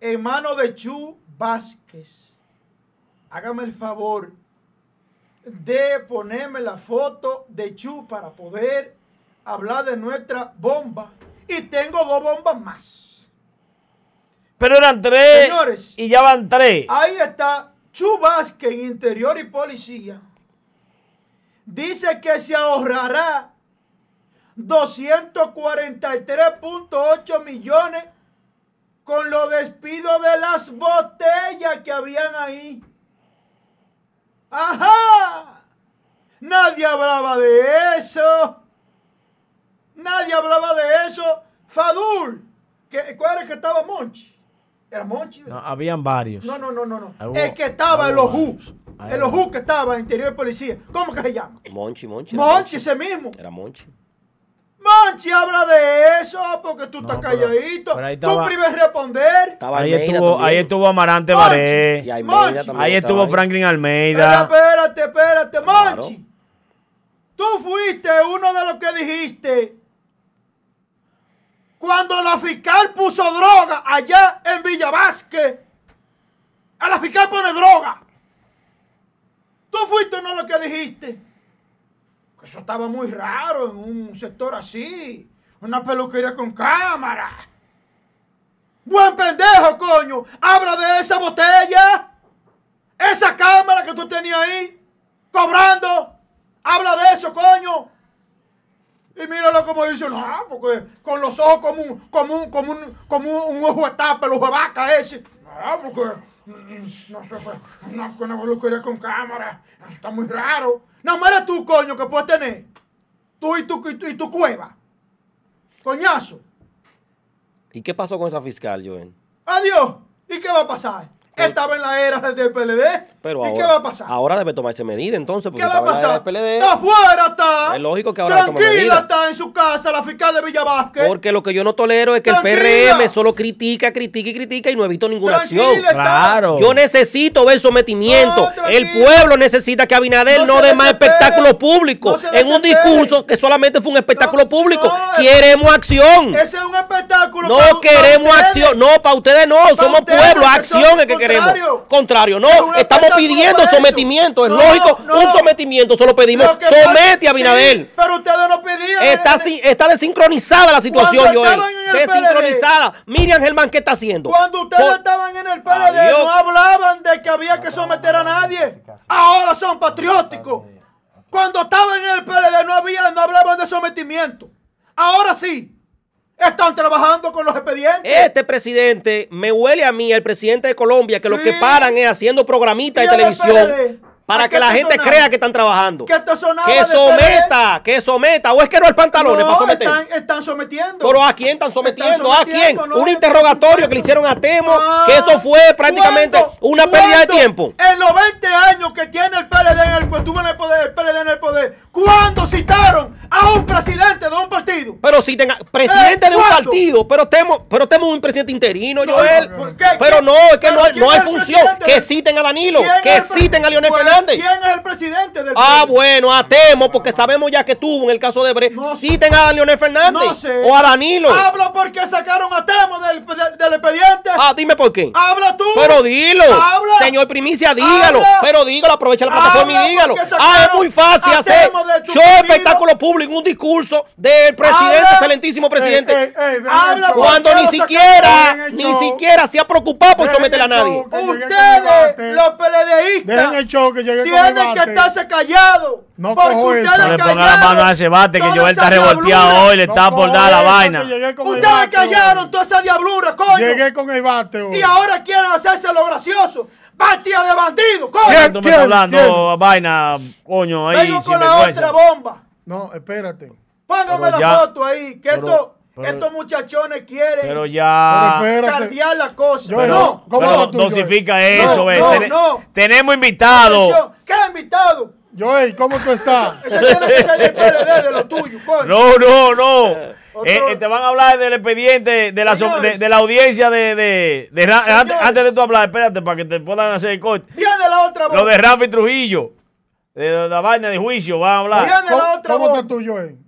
en mano de Chu Vázquez. Hágame el favor de ponerme la foto de Chu para poder hablar de nuestra bomba. Y tengo dos bombas más. Pero eran tres. Señores. Y ya van tres. Ahí está Chu en Interior y Policía. Dice que se ahorrará 243.8 millones con los despidos de las botellas que habían ahí. ¡Ajá! Nadie hablaba de eso. Nadie hablaba de eso. Fadul. ¿qué- ¿Cuál era el que estaba Monchi? ¿Era Monchi? No, habían varios. No, no, no, no. no. Ahí hubo- el que estaba en los varios. Ahí En los. U que estaba en interior de policía. ¿Cómo que se llama? Monchi, Monchi. Monchi, ese mismo. Era Monchi. Monchi habla de eso porque tú No, estás pero- calladito. pero tú estaba- primes responder. Estaba Ahí estuvo, ahí estuvo Amarante Monchi. Baré. Y Monchi. Ahí estuvo Franklin Espera, Almeida. espérate, espérate, Claro. Monchi. Tú fuiste uno de los que dijiste cuando la fiscal puso droga allá en Villa Vázquez. A la fiscal pone droga. Tú fuiste uno de los que dijiste eso estaba muy raro en un sector así. Una peluquería con cámara. Buen pendejo, coño. Habla de esa botella. Esa cámara que tú tenías ahí. Cobrando. Habla de eso, coño. Y míralo como dice, no, porque con los ojos como un, como un, como un, como un, ojo de tapa, el ojo de vaca ese. No, porque, no sé, pues, una, una peluquería con cámara, eso está muy raro. No, eres tú, coño, que puedes tener. Tú y tu, y tu, y tu cueva. Coñazo. ¿Y qué pasó con esa fiscal, Joel? Adiós. ¿Y qué va a pasar? Estaba en la era del PLD. Pero ¿Y ahora, qué va a pasar? Ahora debe tomarse medidas entonces, porque ¿Qué va a pasar? PLD. Está afuera, está. Es lógico que ahora Tranquila está en su casa la fiscal de Villa Vázquez. Porque lo que yo no tolero es que el. PRM solo critica, critica y critica y no he visto ninguna Tranquila acción. está. Claro. Yo necesito ver sometimiento. No, el pueblo necesita que Abinader No dé más espectáculos públicos. No en un discurso que solamente fue un espectáculo No, público. no, Queremos acción. Ese es un espectáculo. No para- queremos para acción. No, para ustedes no. Somos ustedes, pueblo. Acción es que queremos. contrario. No. Estamos pidiendo sometimiento. Es No, lógico. no. Un sometimiento. Solo pedimos. Somete a Abinader. Sí, pero ustedes no pedían. Está, si- está desincronizada la situación, Joel. el Desincronizada. Miriam Germán, ¿qué está haciendo? Cuando ustedes Por- estaban en el PLD Adiós. no hablaban de que había que someter a nadie. Ahora son patrióticos. Cuando estaban en el PLD no había, no hablaban de sometimiento. Ahora sí. Están trabajando con los expedientes. Este presidente me huele a mí, el presidente de Colombia, que lo que paran es haciendo programitas ¿Y de el televisión para ¿A que la te gente sonaba? crea que están trabajando. que Que someta, que someta. O es que no hay pantalones No, para someter. están, están sometiendo. Pero a quién están sometiendo, a quién. no, un interrogatorio que le hicieron a Temo, Ah, que eso fue prácticamente una pérdida de tiempo. En los 20 años que tiene el PLD en el, estuvo en el poder, el PLD en el poder, ¿cuándo citaron a un presidente de un partido? Pero si tenga presidente Eh, de un partido, pero Temo, pero Temo es un presidente interino, No, Joel. no, ¿por qué? Pero no, es que ¿Pero no hay, no hay función. Que citen a Danilo, ¿Quién que citen a Leonel Pues, Fernández. ¿Quién es el presidente del Ah, PLD? bueno, a Temo, porque sabemos ya que tuvo en el caso de Bre. No citen a Leonel Fernández No sé. o a Danilo. Habla porque sacaron a Temo del, del, del expediente. Ah, dime por qué. Habla tú. Pero dilo, Habla. señor Primicia, dígalo. Habla. Pero dígalo, aprovecha la plataforma y dígalo. Ah, es muy fácil hacer show partido. espectáculo público, un discurso del presidente, excelentísimo presidente. Ey, ey, ey, dejen Habla el show. Cuando ¿por qué ni siquiera, en ni siquiera se ha preocupado por someter a nadie. Ustedes, los el tienen que estarse callados. No porque ustedes. No le ponga la mano a ese bate que Joel está revolteado hoy, le está No por dar la vaina. Ustedes callaron toda esa diablura, coño. Llegué con el bate hoy. Y ahora quieren hacerse lo gracioso. Partida de bandidos, coño. ¿Quién? Tú me estás hablando quién? vaina, coño, ahí, Vengo con la otra bomba. No, espérate. Póngame Pero la ya- foto ahí. Que pero- esto- pero- estos muchachones quieren Pero ya... Cardear la cosa. Pero, no, ¿cómo tuyo, dosifica eh? eso, No, no, Tene- no. Tenemos invitados. ¿Qué invitado? Joey, ¿cómo tú estás? Ese tiene que ser del PLD de lo tuyo, coño. No, no, no. Otro- Eh, eh, te van a hablar del expediente de la, so- de, de la audiencia de... de, de antes, antes de tú hablar, espérate, para que te puedan hacer el corte. Viene la otra voz. Lo de Rafi Trujillo, de, la vaina de juicio, van a hablar. Viene ¿Cómo, la otra cómo voz. estás tú, Joel?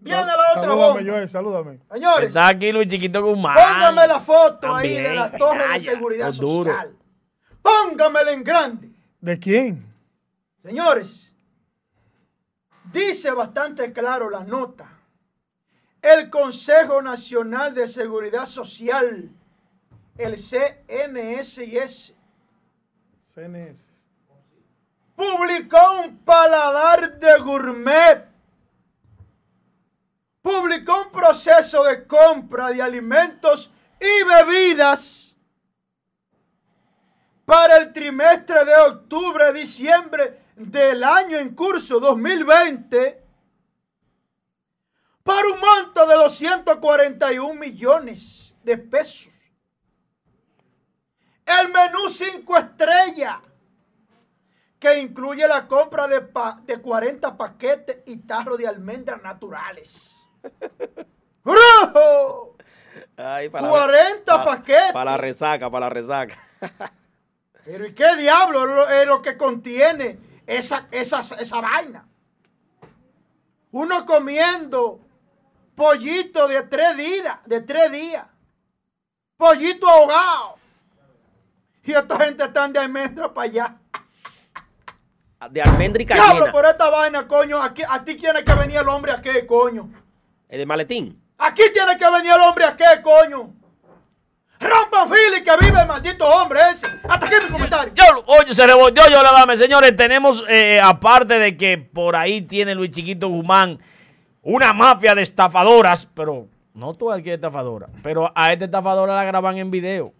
Viene la otra Salúdame, voz. Joel, salúdame. Señores, Está aquí Luis Chiquito Guzmán. póngame la foto ahí de la torre de seguridad social. Póngamela en grande. ¿De quién? Señores, dice bastante claro la nota. El Consejo Nacional de Seguridad Social, el CNSS, CNS. Publicó un paladar de gourmet. Publicó un proceso de compra de alimentos y bebidas para el trimestre de octubre-diciembre del año en curso 2020 por un monto de 241 millones de pesos. El menú 5 estrellas que incluye la compra de, pa- de 40 paquetes y tarros de almendras naturales. ¡Brujo! Ay, para 40 pa- paquetes. Para la resaca, para la resaca. Pero ¿y qué diablo es lo, es lo que contiene esa, esa, esa vaina? Uno comiendo pollito de tres días, de tres días. Pollito ahogado. Y esta gente está de almendra para allá. De almendra y Diablo, cayena. por esta vaina, coño. Aquí, a ti tiene que venir el hombre a qué, coño. El de maletín. Aquí tiene que venir el hombre a qué, coño. Rompan fila y que vive el maldito hombre ese. Hasta aquí mi comentario. Yo, oye, se revolvió yo la dame. Señores, tenemos, eh, aparte de que por ahí tiene Luis Chiquito Guzmán una mafia de estafadoras, pero no toda cualquier estafadora, pero a esta estafadora la graban en video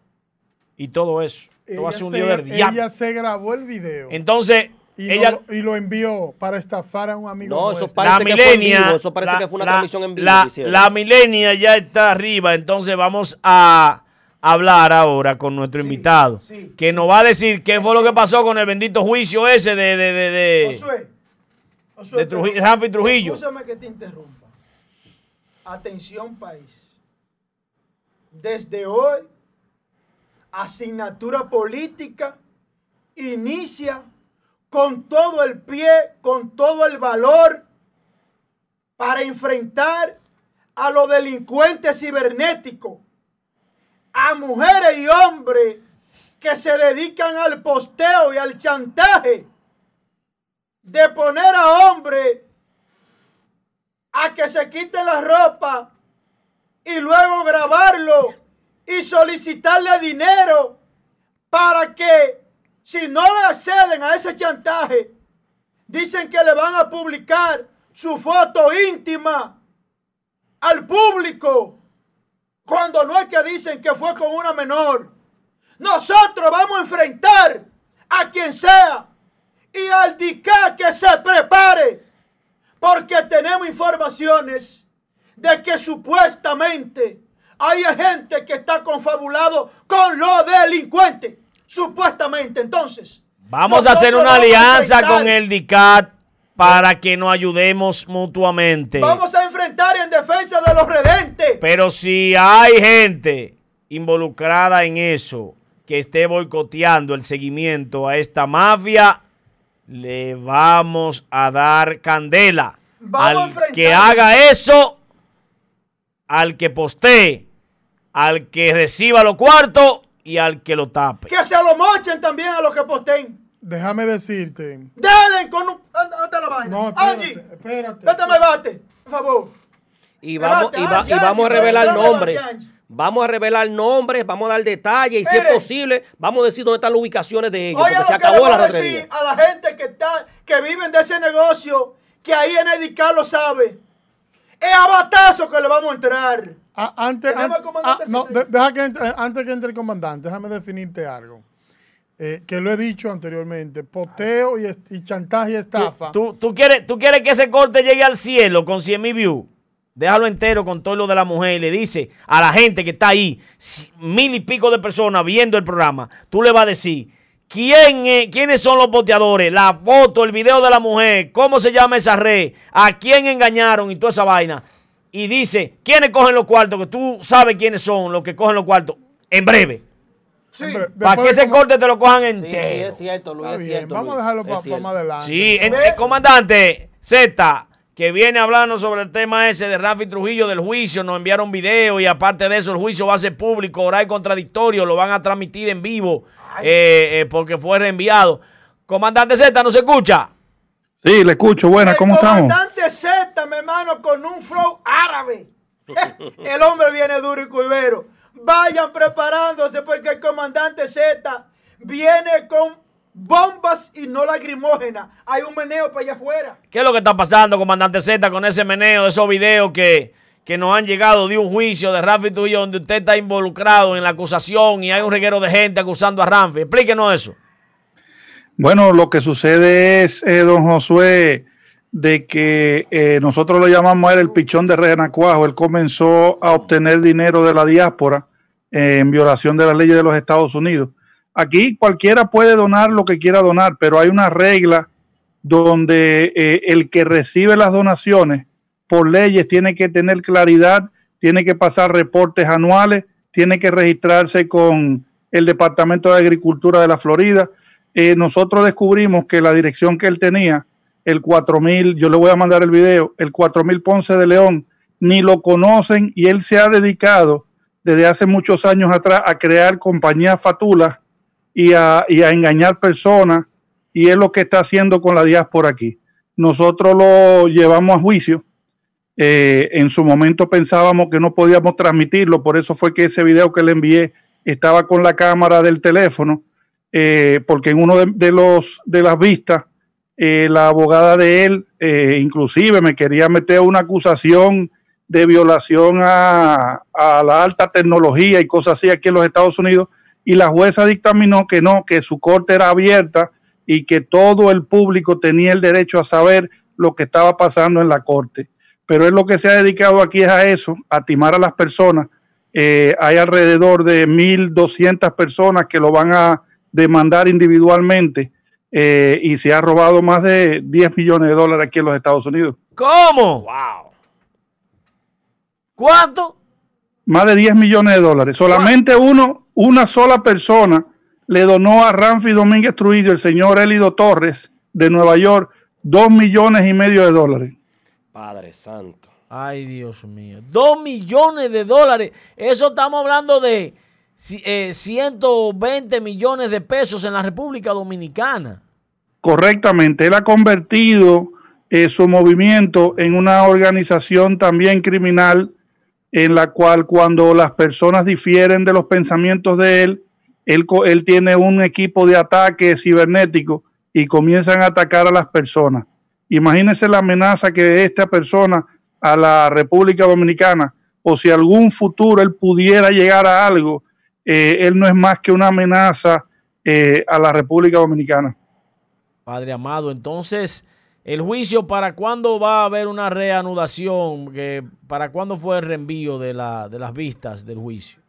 y todo eso. Ella ser un se- ella se grabó el video Entonces, y, ella, lo, y lo envió para estafar a un amigo No, eso parece la que fue en milenia, vivo, eso parece la- que fue una la- transmisión en vivo La, la milenia ya está arriba, entonces vamos a hablar ahora con nuestro invitado, sí, que nos va a decir qué fue lo que pasó con el bendito juicio ese de, de, de, de- Josué. Josué, de Truji- pero- Trujillo. Escúchame que te interrumpa. Atención, país. Desde hoy, asignatura política inicia con todo el pie, con todo el valor para enfrentar a los delincuentes cibernéticos, a mujeres y hombres que se dedican al posteo y al chantaje de poner a hombres a que se quiten la ropa y luego grabarlo y solicitarle dinero para que si no le acceden a ese chantaje, dicen que le van a publicar su foto íntima al público, cuando no es que dicen que fue con una menor. Nosotros vamos a enfrentar a quien sea y al DICA que se prepare, porque tenemos informaciones de que supuestamente hay gente que está confabulado con los delincuentes. Supuestamente, entonces. Vamos a hacer una a alianza con el DICAT para que nos ayudemos mutuamente. Vamos a enfrentar en defensa de los redentes. Pero si hay gente involucrada en eso que esté boicoteando el seguimiento a esta mafia, le vamos a dar candela. Vamos a al enfrentar- que haga eso, al que postee, al que reciba los cuartos y al que lo tape. Que se lo mochen también a los que posten. Déjame decirte. Dale con un. ¿Dónde está la vaina? No, espérate, Angie, espérate. vete me bate, por favor. Y vamos, y, va- Angie, y vamos a revelar Angie, nombres. Angie. Vamos a revelar nombres, vamos a dar detalles y si es posible, vamos a decir dónde están las ubicaciones de ellos, Oye, porque se lo que le acabó voy la a decir retrería. a la gente que está, que viven de ese negocio, que ahí en Edicar lo sabe. Es a batazo que le vamos a entrar. Antes, an- ah, no, Centeno. de- deja que entre- antes que entre el comandante, déjame definirte algo. Eh, que lo he dicho anteriormente. Poteo y, chantaje y estafa. ¿Tú, tú quieres, ¿Tú quieres que ese corte llegue al cielo con 100 mil views? Déjalo entero con todo lo de la mujer y le dice a la gente que está ahí, mil y pico de personas viendo el programa, tú le vas a decir quién es- quiénes son los boteadores, la foto, el video de la mujer, cómo se llama esa red, a quién engañaron y toda esa vaina. Y dice quiénes cogen los cuartos, que tú sabes quiénes son los que cogen los cuartos, en breve. Sí. Para que ese corte te lo cojan Sí, sí, entero. es cierto, Luis, es bien, cierto. Vamos a dejarlo para cierto. más adelante. Sí, en- el comandante Z, que viene hablando sobre el tema ese de Rafi Trujillo del juicio, nos enviaron video y aparte de eso el juicio va a ser público, oral contradictorio, lo van a transmitir en vivo eh, eh, porque fue reenviado. Comandante Z, ¿no se escucha? Sí, le escucho. Buenas, ¿cómo el estamos? comandante Z, mi hermano, con un flow árabe. el hombre viene duro y curvero. Vayan preparándose porque el comandante Z viene con bombas y no lacrimógenas. Hay un meneo para allá afuera. ¿Qué es lo que está pasando, comandante Z, con ese meneo de esos videos que, que nos han llegado de un juicio de Rafi Trujillo donde usted está involucrado en la acusación y hay un reguero de gente acusando a Rafi? Explíquenos eso. Bueno, lo que sucede es, eh, don Josué, de que eh, nosotros lo llamamos él el pichón de Renacuajo. Él comenzó a obtener dinero de la diáspora en violación de las leyes de los Estados Unidos. Aquí cualquiera puede donar lo que quiera donar, pero hay una regla donde eh, el que recibe las donaciones por leyes tiene que tener claridad, tiene que pasar reportes anuales, tiene que registrarse con el Departamento de Agricultura de la Florida. Eh, nosotros descubrimos que la dirección que él tenía, el 4000, yo le voy a mandar el video, el 4000 Ponce de León, ni lo conocen y él se ha dedicado desde hace muchos años atrás a crear compañías fatulas y a, a engañar personas y es lo que está haciendo con la diáspora aquí. Nosotros lo llevamos a juicio. Eh, en su momento pensábamos que no podíamos transmitirlo, por eso fue que ese video que le envié estaba con la cámara del teléfono, eh, porque en uno de, los de las vistas, eh, la abogada de él, eh, inclusive me quería meter una acusación de violación a, a la alta tecnología y cosas así aquí en los Estados Unidos, y la jueza dictaminó que no, que su corte era abierta y que todo el público tenía el derecho a saber lo que estaba pasando en la corte. Pero él lo que se ha dedicado aquí es a eso, a timar a las personas. Eh, hay alrededor de 1.200 personas que lo van a demandar individualmente eh, y se ha robado más de 10 millones de dólares aquí en los Estados Unidos. ¿Cómo? Wow. ¿Cuánto? Más de 10 millones de dólares. Solamente uno, una sola persona le donó a Ramfi Domínguez Trujillo, el señor Elido Torres de Nueva York, dos millones y medio de dólares. Padre santo. Ay, Dios mío. Dos millones de dólares. Eso estamos hablando de eh, 120 millones de pesos en la República Dominicana. Correctamente, él ha convertido eh, su movimiento en una organización también criminal en la cual cuando las personas difieren de los pensamientos de él, él, él tiene un equipo de ataque cibernético y comienzan a atacar a las personas. Imagínense la amenaza que esta persona a la República Dominicana, o si algún futuro él pudiera llegar a algo, eh, él no es más que una amenaza eh, a la República Dominicana. Padre amado, entonces, ¿el juicio para cuándo va a haber una reanudación? ¿Para cuándo fue el reenvío de, la, de las vistas del juicio?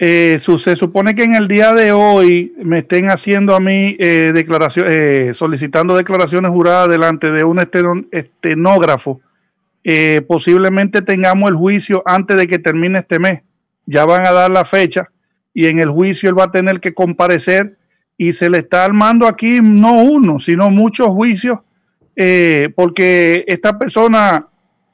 Eh, su- se supone que en el día de hoy me estén haciendo a mí eh, declaración, eh, solicitando declaraciones juradas delante de un estenógrafo. Posiblemente tengamos el juicio antes de que termine este mes. Ya van a dar la fecha y en el juicio él va a tener que comparecer y se le está armando aquí no uno, sino muchos juicios eh, porque esta persona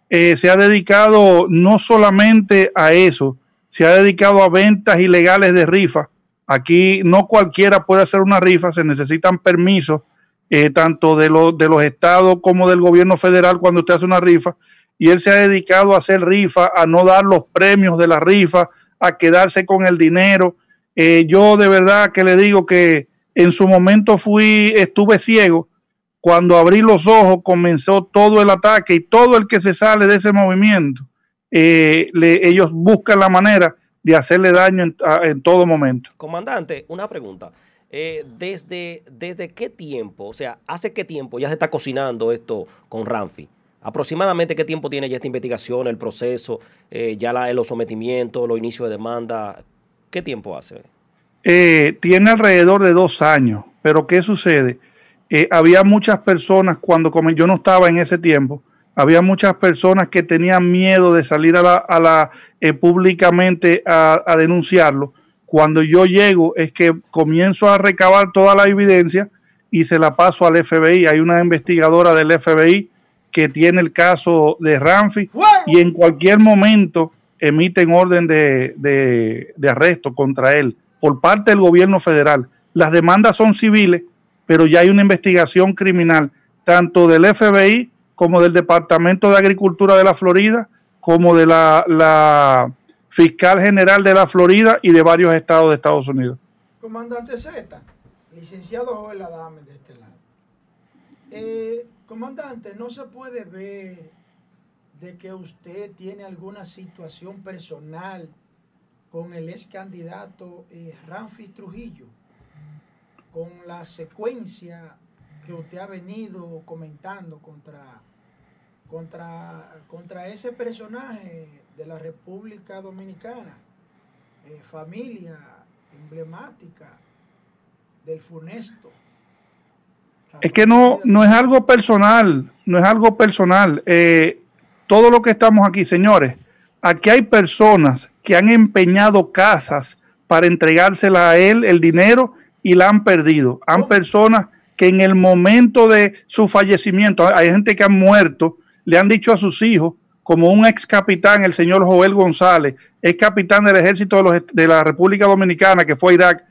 eh, se ha dedicado no solamente a eso, se ha dedicado a ventas ilegales de rifa. Aquí no cualquiera puede hacer una rifa, se necesitan permisos eh, tanto de, los de los estados como del gobierno federal cuando usted hace una rifa. Y él se ha dedicado a hacer rifa, a no dar los premios de la rifa, a quedarse con el dinero. Eh, yo de verdad que le digo que en su momento fui, estuve ciego. Cuando abrí los ojos comenzó todo el ataque y todo el que se sale de ese movimiento eh, le- ellos buscan la manera de hacerle daño en, a- en todo momento. Comandante, una pregunta. Eh, ¿desde, ¿Desde qué tiempo, o sea, hace qué tiempo ya se está cocinando esto con Ramfi? ¿Aproximadamente qué tiempo tiene ya esta investigación, el proceso, eh, ya los sometimientos, los inicios de demanda? ¿Qué tiempo hace? Eh, tiene alrededor de dos años, pero ¿qué sucede? Eh, había muchas personas cuando come- yo no estaba en ese tiempo, había muchas personas que tenían miedo de salir a la, a la públicamente a, a, denunciarlo. Cuando yo llego es que comienzo a recabar toda la evidencia y se la paso al FBI. Hay una investigadora del FBI que tiene el caso de Ramfi y en cualquier momento emiten orden de, de, de arresto contra él por parte del gobierno federal. Las demandas son civiles, pero ya hay una investigación criminal tanto del FBI como del Departamento de Agricultura de la Florida, como de la, la fiscal general de la Florida y de varios estados de Estados Unidos. Comandante Z, licenciado Joel Adame de este lado. Eh, comandante, no se puede ver de que usted tiene alguna situación personal con el ex candidato eh, Trujillo, con la secuencia que usted ha venido comentando contra, contra, contra ese personaje de la República Dominicana, eh, familia emblemática del funesto. Es que no, no es algo personal, no es algo personal. Eh, todo lo que estamos aquí, señores, aquí hay personas que han empeñado casas para entregársela a él el dinero y la han perdido. Han personas que en el momento de su fallecimiento, hay gente que ha muerto, le han dicho a sus hijos, como un ex capitán, el señor Joel González, ex capitán del ejército de, los, de la República Dominicana, que fue a Irak,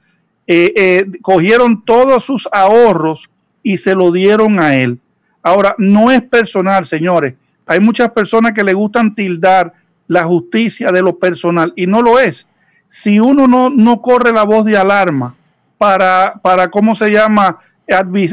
eh, eh, cogieron todos sus ahorros y se lo dieron a él. Ahora, no es personal, señores. Hay muchas personas que le gustan tildar la justicia de lo personal y no lo es. Si uno no, no corre la voz de alarma para, para ¿cómo se llama?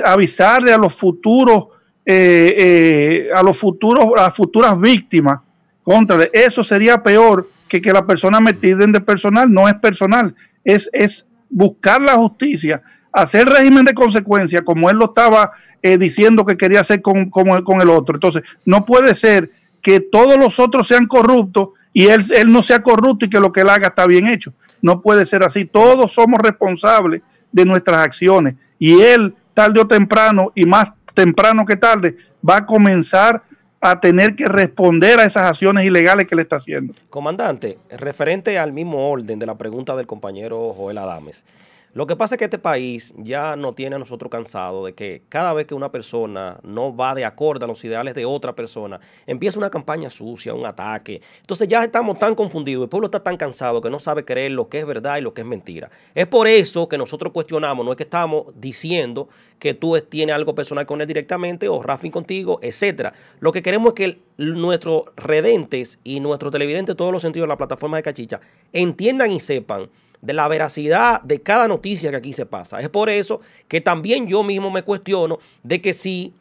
avisarle a los futuros, eh, eh, a los futuros, a las futuras víctimas contra eso sería peor que que la persona me tilden de personal, no es personal, es, es buscar la justicia, hacer régimen de consecuencia, como él lo estaba eh, diciendo que quería hacer con, con, el otro. Entonces, no puede ser que todos los otros sean corruptos y él, él no sea corrupto y que lo que él haga está bien hecho. No puede ser así. Todos somos responsables de nuestras acciones y él tarde o temprano, y más temprano que tarde, va a comenzar a tener que responder a esas acciones ilegales que le está haciendo. Comandante, referente al mismo orden de la pregunta del compañero Joel Adames, lo que pasa es que este país ya no tiene a nosotros cansado de que cada vez que una persona no va de acuerdo a los ideales de otra persona, empieza una campaña sucia, un ataque. Entonces ya estamos tan confundidos, el pueblo está tan cansado que no sabe creer lo que es verdad y lo que es mentira. Es por eso que nosotros cuestionamos, no es que estamos diciendo que tú tienes algo personal con él directamente o Rafi contigo, etcétera. Lo que queremos es que nuestros redentes y nuestros televidentes, todos los sentidos de la plataforma de Cachicha, entiendan y sepan de la veracidad de cada noticia que aquí se pasa. Es por eso que también yo mismo me cuestiono de que si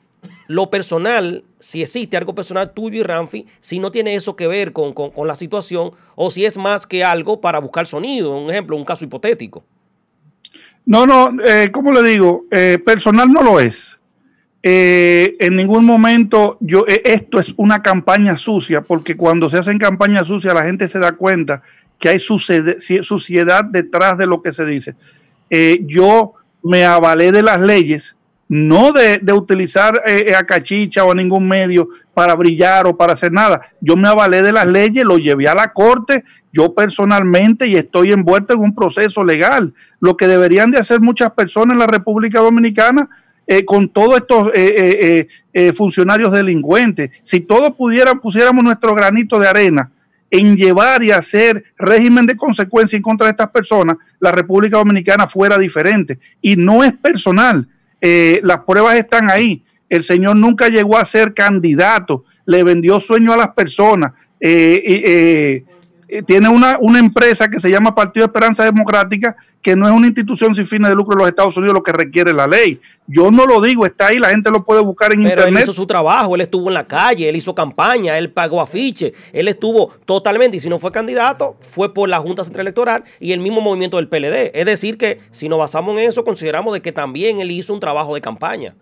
lo personal, si existe algo personal tuyo y Ramfi, si no tiene eso que ver con, con, la situación o si es más que algo para buscar sonido, un ejemplo, un caso hipotético. No, no, eh, como le digo, eh, personal no lo es. Eh, en ningún momento yo eh, esto es una campaña sucia porque cuando se hacen campañas sucias la gente se da cuenta que hay suciedad detrás de lo que se dice. Eh, yo me avalé de las leyes, no de, utilizar eh, a cachicha o a ningún medio para brillar o para hacer nada. Yo me avalé de las leyes, lo llevé a la corte, yo personalmente, y estoy envuelto en un proceso legal. Lo que deberían de hacer muchas personas en la República Dominicana eh, con todos estos eh, eh, funcionarios delincuentes. Si todos pudieran, pusiéramos nuestro granito de arena en llevar y hacer régimen de consecuencia en contra de estas personas, la República Dominicana fuera diferente. Y no es personal. Eh, las pruebas están ahí. El señor nunca llegó a ser candidato, le vendió sueño a las personas. Eh, eh, tiene una, una, empresa que se llama Partido de Esperanza Democrática, que no es una institución sin fines de lucro de los Estados Unidos lo que requiere la ley. Yo no lo digo, está ahí, la gente lo puede buscar en Pero internet. Él hizo su trabajo, él estuvo en la calle, él hizo campaña, él pagó afiche, él estuvo totalmente, y si no fue candidato, fue por la Junta Central Electoral y el mismo movimiento del PLD. Es decir, que si nos basamos en eso, consideramos de que también él hizo un trabajo de campaña.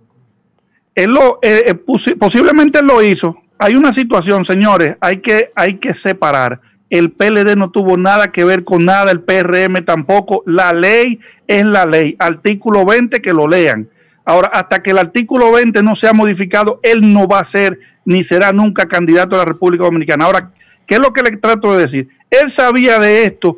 Él lo, eh, posiblemente él lo hizo. Hay una situación, señores, hay que, hay que separar el PLD no tuvo nada que ver con nada, el PRM tampoco. La ley es la ley. Artículo 20, que lo lean. Ahora, hasta que el artículo 20 no sea modificado, él no va a ser ni será nunca candidato a la República Dominicana. Ahora, ¿qué es lo que le trato de decir? Él sabía de esto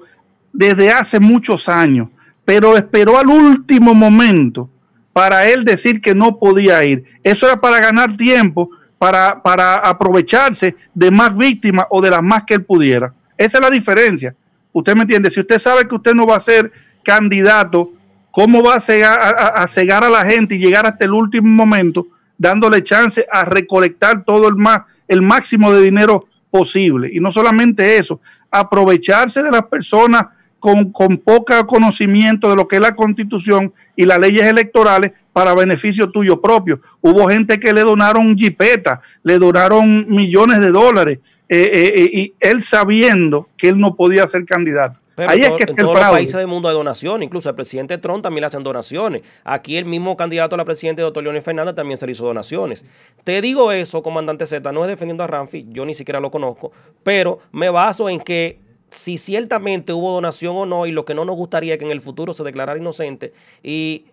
desde hace muchos años, pero esperó al último momento para él decir que no podía ir. Eso era para ganar tiempo, para, para aprovecharse de más víctimas o de las más que él pudiera. Esa es la diferencia. Usted me entiende. Si usted sabe que usted no va a ser candidato, ¿cómo va a cegar a, a la gente y llegar hasta el último momento dándole chance a recolectar todo el, más, el máximo de dinero posible? Y no solamente eso, aprovecharse de las personas con, con poco conocimiento de lo que es la constitución y las leyes electorales para beneficio tuyo propio. Hubo gente que le donaron jipeta, le donaron millones de dólares, eh, eh, eh, y él sabiendo que él no podía ser candidato. Ahí es que en todos los países del mundo hay donaciones, incluso el presidente Trump también le hacen donaciones. Aquí el mismo candidato a la presidencia, doctor Leónel Fernández, también se le hizo donaciones. Te digo eso, comandante Z, no es defendiendo a Ramfi, yo ni siquiera lo conozco, pero me baso en que si ciertamente hubo donación o no, y lo que no nos gustaría es que en el futuro se declarara inocente, y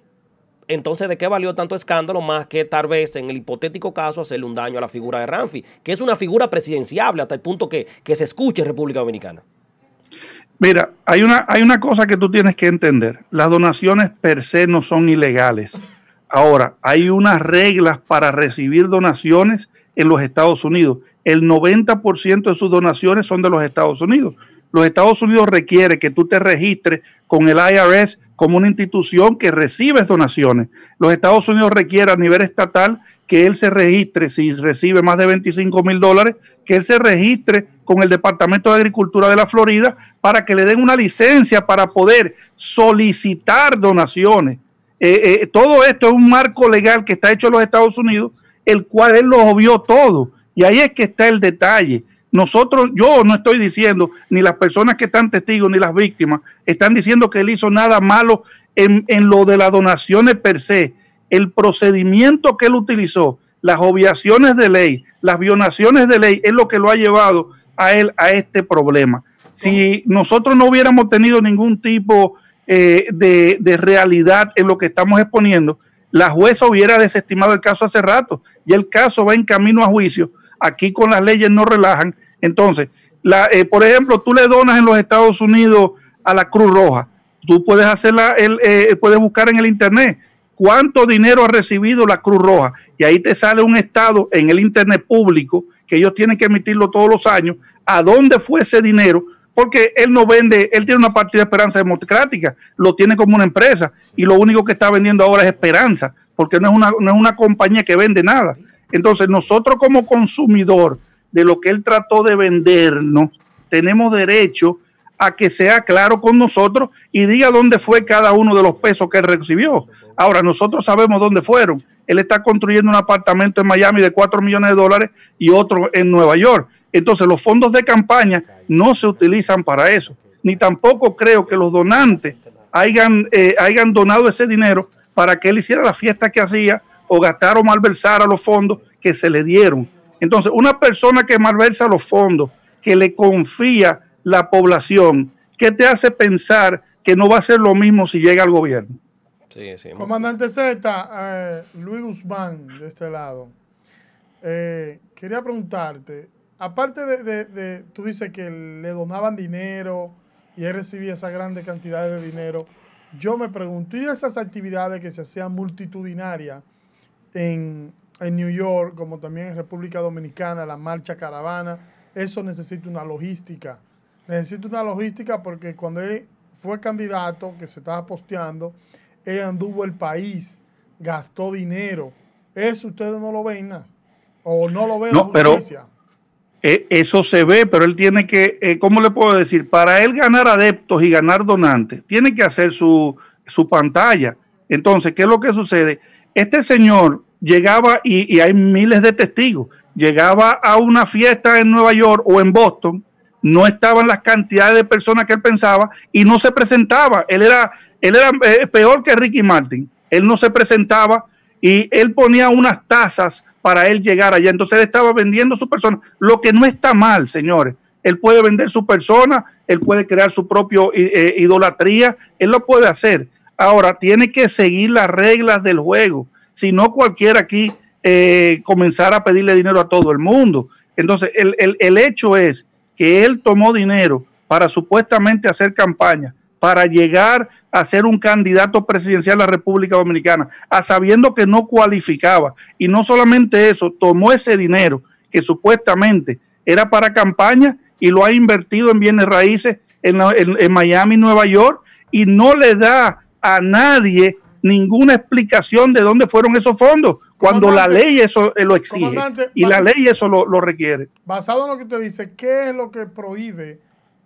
entonces, ¿de qué valió tanto escándalo más que tal vez en el hipotético caso hacerle un daño a la figura de Ramfi, que es una figura presidenciable hasta el punto que, que se escuche en República Dominicana? Mira, hay una, hay una cosa que tú tienes que entender. Las donaciones per se no son ilegales. Ahora, hay unas reglas para recibir donaciones en los Estados Unidos. El 90% de sus donaciones son de los Estados Unidos los Estados Unidos requiere que tú te registres con el IRS como una institución que recibe donaciones. Los Estados Unidos requiere a nivel estatal que él se registre, si recibe más de 25 mil dólares, que él se registre con el Departamento de Agricultura de la Florida para que le den una licencia para poder solicitar donaciones. Eh, eh, todo esto es un marco legal que está hecho en los Estados Unidos, el cual él lo obvió todo. Y ahí es que está el detalle. Nosotros, yo no estoy diciendo, ni las personas que están testigos, ni las víctimas, están diciendo que él hizo nada malo en, lo de las donaciones per se. El procedimiento que él utilizó, las obviaciones de ley, las violaciones de ley, es lo que lo ha llevado a él a este problema. Si nosotros no hubiéramos tenido ningún tipo eh, de, de, realidad en lo que estamos exponiendo, la jueza hubiera desestimado el caso hace rato y el caso va en camino a juicio. Aquí con las leyes no relajan entonces, la, eh, por ejemplo, tú le donas en los Estados Unidos a la Cruz Roja. Tú puedes hacerla, el, eh, puedes buscar en el internet cuánto dinero ha recibido la Cruz Roja y ahí te sale un estado en el internet público que ellos tienen que emitirlo todos los años, a dónde fue ese dinero, porque él no vende, él tiene una partida de esperanza democrática, lo tiene como una empresa y lo único que está vendiendo ahora es esperanza, porque no es una, no es una compañía que vende nada. Entonces nosotros como consumidor de lo que él trató de vendernos, tenemos derecho a que sea claro con nosotros y diga dónde fue cada uno de los pesos que él recibió. Ahora, nosotros sabemos dónde fueron. Él está construyendo un apartamento en Miami de 4 millones de dólares y otro en Nueva York. Entonces, los fondos de campaña no se utilizan para eso. Ni tampoco creo que los donantes hayan, eh, hayan donado ese dinero para que él hiciera la fiesta que hacía o gastar o malversara los fondos que se le dieron. Entonces, una persona que malversa los fondos, que le confía la población, ¿qué te hace pensar que no va a ser lo mismo si llega al gobierno? Comandante Z, eh, Luis Guzmán, de este lado, eh, quería preguntarte, aparte de, tú dices que le donaban dinero y él recibía esa grande cantidad de dinero, yo me pregunto, ¿y esas actividades que se hacían multitudinarias en, en New York, como también en República Dominicana, la marcha caravana, eso necesita una logística. Necesita una logística porque cuando él fue candidato, que se estaba posteando, él anduvo el país, gastó dinero. Eso ustedes no lo ven, ¿no? o no lo ven no, pero e, eso se ve, pero él tiene que, eh, ¿cómo le puedo decir? Para él ganar adeptos y ganar donantes, tiene que hacer su, su pantalla. Entonces, ¿qué es lo que sucede? Este señor llegaba, y, hay miles de testigos, llegaba a una fiesta en Nueva York o en Boston, no estaban las cantidades de personas que él pensaba y no se presentaba. Él era, él era eh, peor que Ricky Martin. Él no se presentaba y él ponía unas tasas para él llegar allá. Entonces él estaba vendiendo su persona, lo que no está mal, señores. Él puede vender su persona, él puede crear su propio eh, idolatría, él lo puede hacer. Ahora, tiene que seguir las reglas del juego si no cualquiera aquí eh, comenzara a pedirle dinero a todo el mundo. Entonces, el, el, el hecho es que él tomó dinero para supuestamente hacer campaña, para llegar a ser un candidato presidencial a la República Dominicana, a sabiendo que no cualificaba. Y no solamente eso, tomó ese dinero que supuestamente era para campaña y lo ha invertido en bienes raíces en, en, en Miami, Nueva York, y no le da a nadie ninguna explicación de dónde fueron esos fondos, cuando la ley eso eh, lo exige y la ley eso lo, lo, requiere. Basado en lo que usted dice, ¿qué es lo que prohíbe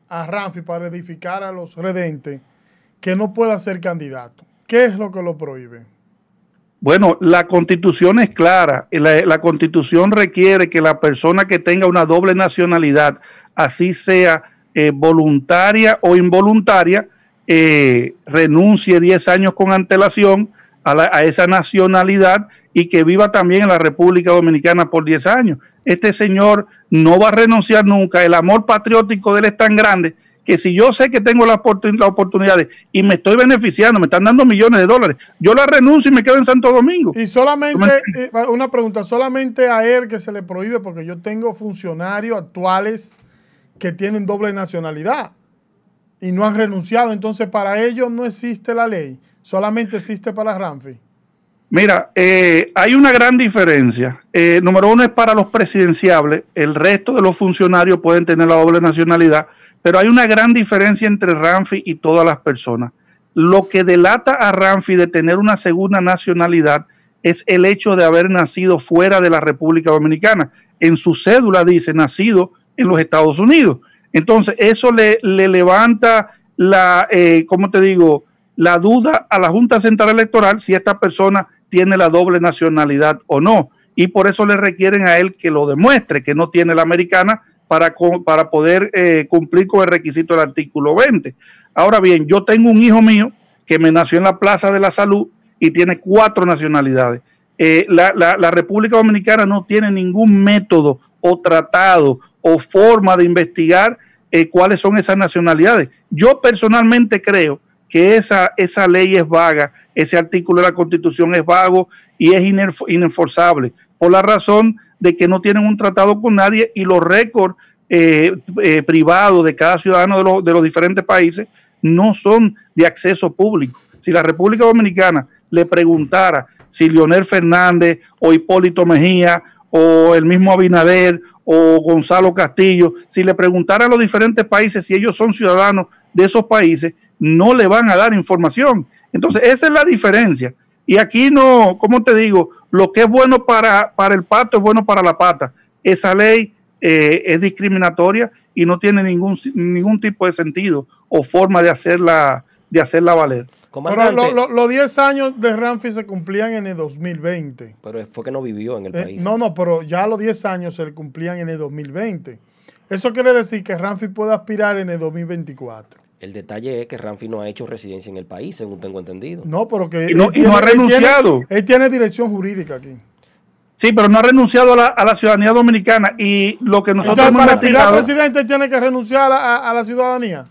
a Ramfi para edificar a los redentes que no pueda ser candidato? ¿Qué es lo que lo prohíbe? Bueno, la constitución es clara. La, la, constitución requiere que la persona que tenga una doble nacionalidad, así sea eh, voluntaria o involuntaria, eh, renuncie 10 años con antelación a, la, a, esa nacionalidad y que viva también en la República Dominicana por 10 años. Este señor no va a renunciar nunca. El amor patriótico de él es tan grande que si yo sé que tengo las la oportunidades y me estoy beneficiando, me están dando millones de dólares, yo la renuncio y me quedo en Santo Domingo. Y solamente, eh, una pregunta, solamente a él que se le prohíbe, porque yo tengo funcionarios actuales que tienen doble nacionalidad y no han renunciado. Entonces, para ellos no existe la ley, solamente existe para Ramfi. Mira, eh, hay una gran diferencia. Eh, número uno es para los presidenciables, el resto de los funcionarios pueden tener la doble nacionalidad, pero hay una gran diferencia entre Ramfi y todas las personas. Lo que delata a Ramfi de tener una segunda nacionalidad es el hecho de haber nacido fuera de la República Dominicana. En su cédula dice nacido en los Estados Unidos. Entonces, eso le, le levanta la, eh, ¿cómo te digo? La duda a la Junta Central Electoral si esta persona tiene la doble nacionalidad o no. Y por eso le requieren a él que lo demuestre, que no tiene la americana para, para poder eh, cumplir con el requisito del artículo 20. Ahora bien, yo tengo un hijo mío que me nació en la Plaza de la Salud y tiene cuatro nacionalidades. Eh, la República Dominicana no tiene ningún método o tratado o forma de investigar eh, cuáles son esas nacionalidades. Yo personalmente creo que esa, esa ley es vaga, ese artículo de la Constitución es vago y es inenforzable, por la razón de que no tienen un tratado con nadie y los récords eh, eh, privados de cada ciudadano de, de los diferentes países no son de acceso público. Si la República Dominicana le preguntara si Leonel Fernández o Hipólito Mejía o el mismo Abinader o Gonzalo Castillo, si le preguntara a los diferentes países si ellos son ciudadanos de esos países, no le van a dar información. Entonces, esa es la diferencia. Y aquí no, como te digo, lo que es bueno para, para el pato es bueno para la pata. Esa ley eh, es discriminatoria y no tiene ningún, ningún tipo de sentido o forma de hacerla, de hacerla valer. Pero los lo, lo 10 años de Ramfi se cumplían en el 2020. Pero fue que no vivió en el eh, país. No, no, pero ya los 10 años se le cumplían en el 2020. Eso quiere decir que Ramfi puede aspirar en el 2024. El detalle es que Ramfi no ha hecho residencia en el país, según tengo entendido. No, pero que. Y no, y no ha renunciado. Él tiene, él tiene, dirección jurídica aquí. Sí, pero no ha renunciado a la, a la ciudadanía dominicana. Y lo que nosotros Entonces, hemos para. ¿El presidente tiene que renunciar a, a, a la ciudadanía?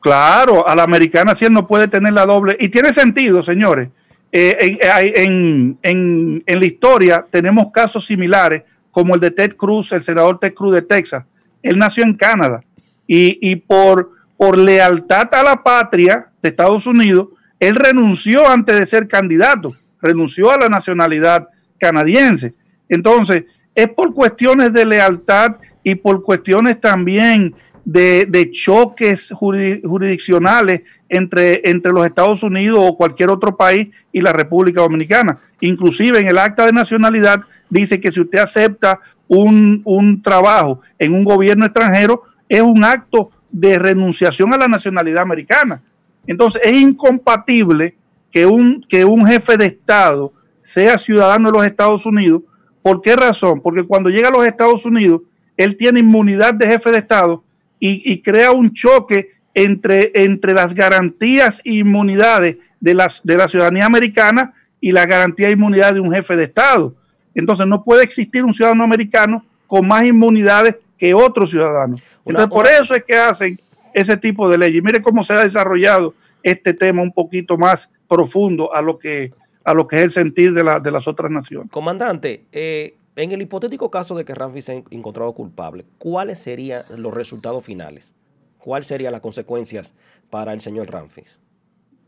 Claro, a la americana sí él no puede tener la doble. Y tiene sentido, señores. Eh, en, en, la historia tenemos casos similares, como el de Ted Cruz, el senador Ted Cruz de Texas. Él nació en Canadá y, y por, por lealtad a la patria de Estados Unidos, él renunció antes de ser candidato, renunció a la nacionalidad canadiense. Entonces, es por cuestiones de lealtad y por cuestiones también de, choques jurisdiccionales entre, entre los Estados Unidos o cualquier otro país y la República Dominicana. Inclusive en el acta de nacionalidad dice que si usted acepta un, un trabajo en un gobierno extranjero, es un acto de renunciación a la nacionalidad americana. Entonces es incompatible que un, que un jefe de Estado sea ciudadano de los Estados Unidos. ¿Por qué razón? Porque cuando llega a los Estados Unidos, él tiene inmunidad de jefe de Estado y, y crea un choque entre, entre las garantías e inmunidades de, las, de la ciudadanía americana y la garantía e inmunidad de un jefe de Estado. Entonces no puede existir un ciudadano americano con más inmunidades que otro ciudadano. Entonces por eso es que hacen ese tipo de leyes. Mire cómo se ha desarrollado este tema un poquito más profundo a lo que a lo que es el sentir de, la, de las otras naciones. Comandante, eh, en el hipotético caso de que Ramfi sea encontrado culpable, ¿cuáles serían los resultados finales? ¿Cuáles serían las consecuencias para el señor Ramfis?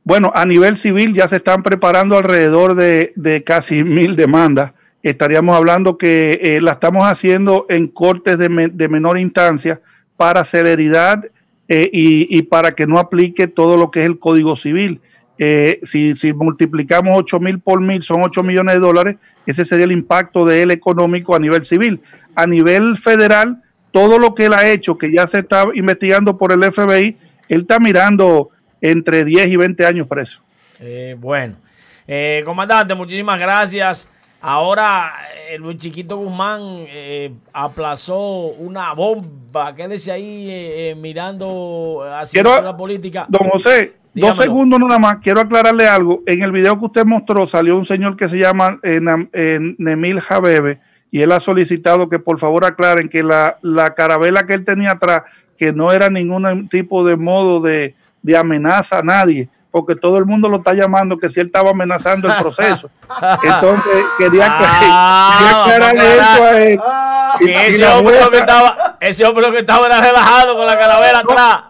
Bueno, a nivel civil ya se están preparando alrededor de, casi mil demandas. Estaríamos hablando que eh, la estamos haciendo en cortes de menor instancia para celeridad eh, y, y, para que no aplique todo lo que es el Código Civil. Eh, si, si, multiplicamos 8 mil por mil, son 8 millones de dólares, ese sería el impacto de él económico a nivel civil. A nivel federal, todo lo que él ha hecho, que ya se está investigando por el FBI, él está mirando entre 10 y 20 años preso. Eh, bueno, eh, comandante, muchísimas gracias. Ahora eh, Luis Chiquito Guzmán eh, aplazó una bomba. Quédese ahí mirando hacia Quiero, la política. Don José, Dígamelo. dos segundos nada más. Quiero aclararle algo. En el video que usted mostró salió un señor que se llama Nemil Jabebe y él ha solicitado que por favor aclaren que la, la carabela que él tenía atrás, que no era ningún tipo de modo de, de amenaza a nadie, porque todo el mundo lo está llamando que si él estaba amenazando el proceso. Entonces quería, Ah, quería aclararle eso a él. Y- y ese, la hombre que estaba, ese hombre que estaba era relajado con la calavera No. atrás.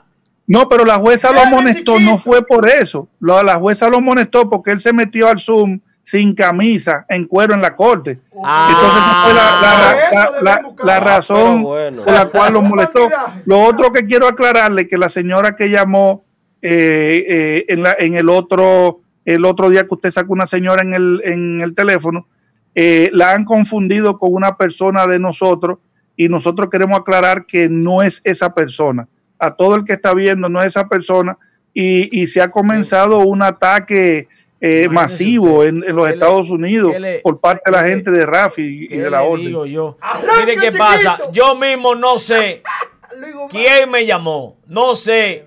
No, pero la jueza lo amonestó, no fue por eso. La jueza lo amonestó porque él se metió al Zoom sin camisa, en cuero en la corte. Ah. Entonces no fue la, la- la- razón bueno. por la cual lo molestó. Lo otro que quiero aclararle que la señora que llamó eh, eh, en, la- en el otro el otro día que usted sacó una señora en el, en el teléfono, eh, la han confundido con una persona de nosotros y nosotros queremos aclarar que no es esa persona. A todo el que está viendo no es esa persona y, y se ha comenzado un ataque eh, masivo en, en los ¿Qué le- Estados Unidos le- por parte de la gente de Rafi y ¿Qué de la orden. digo yo? Mire qué chiquito. pasa. Yo mismo no sé quién me llamó. No sé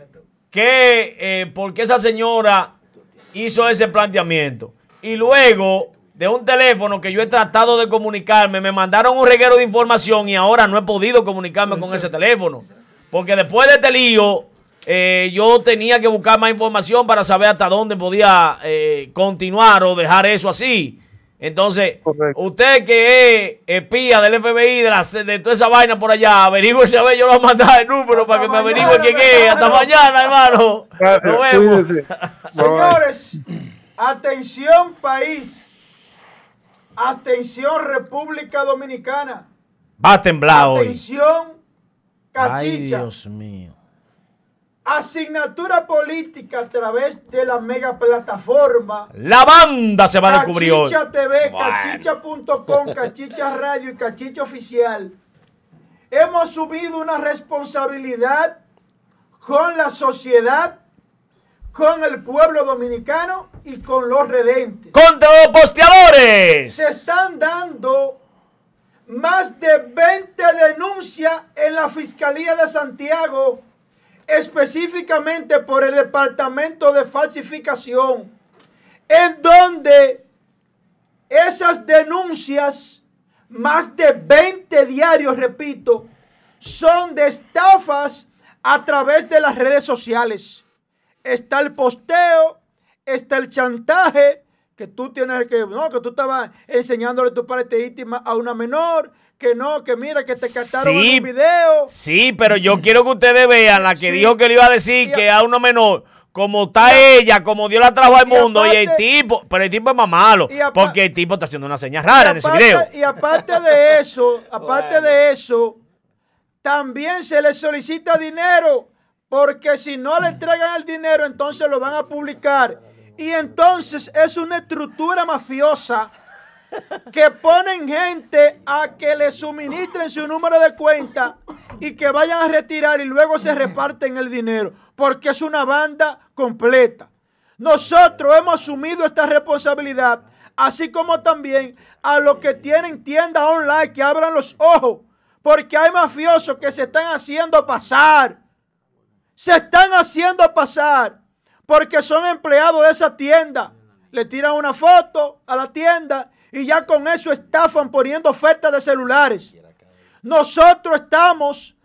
qué, eh, por qué esa señora hizo ese planteamiento. Y luego de un teléfono que yo he tratado de comunicarme, me mandaron un reguero de información y ahora no he podido comunicarme con ese teléfono. Porque después de este lío, eh, yo tenía que buscar más información para saber hasta dónde podía eh, continuar o dejar eso así. Entonces, Correcto. usted que es espía del FBI, de, la, de toda esa vaina por allá, averigüe a ver, yo le voy a mandar el número para que me averigüe quién es. Hasta mañana, hermano. Gracias, Nos vemos. Señores, atención país, atención República Dominicana, Va a temblar atención Ay, Cachicha, Dios mío. asignatura política a través de la mega plataforma La banda se va a descubrir hoy. Cachicha TV, Bueno. cachicha.com, cachicha radio y cachicha oficial. Hemos subido una responsabilidad con la sociedad, con el pueblo dominicano y con los redentes. Contra los posteadores. Se están dando más de 20 denuncias en la Fiscalía de Santiago, específicamente por el Departamento de Falsificación, en donde esas denuncias, más de 20 diarios, repito, son de estafas a través de las redes sociales. Está el posteo, está el chantaje, que tú tienes que, no, que tú estabas enseñándole tu parte íntima a una menor, que no, que mira, que te captaron Sí. en un video. Sí, pero yo quiero que ustedes vean la que Sí. dijo que le iba a decir a- que a uno menor, como está ella, como Dios la trajo al Y mundo, y el tipo, pero el tipo es más malo, porque el tipo está haciendo una señal rara en ese video. Y aparte de eso, aparte Bueno. de eso, también se le solicita dinero, porque si no le entregan el dinero, entonces lo van a publicar. Y entonces es una estructura mafiosa que ponen gente a que le suministren su número de cuenta y que vayan a retirar y luego se reparten el dinero, porque es una banda completa. Nosotros hemos asumido esta responsabilidad, así como también a los que tienen tiendas online que abran los ojos, porque hay mafiosos que se están haciendo pasar. Se están haciendo pasar porque son empleados de esa tienda. Le tiran una foto a la tienda y ya con eso estafan poniendo ofertas de celulares. Nosotros estamos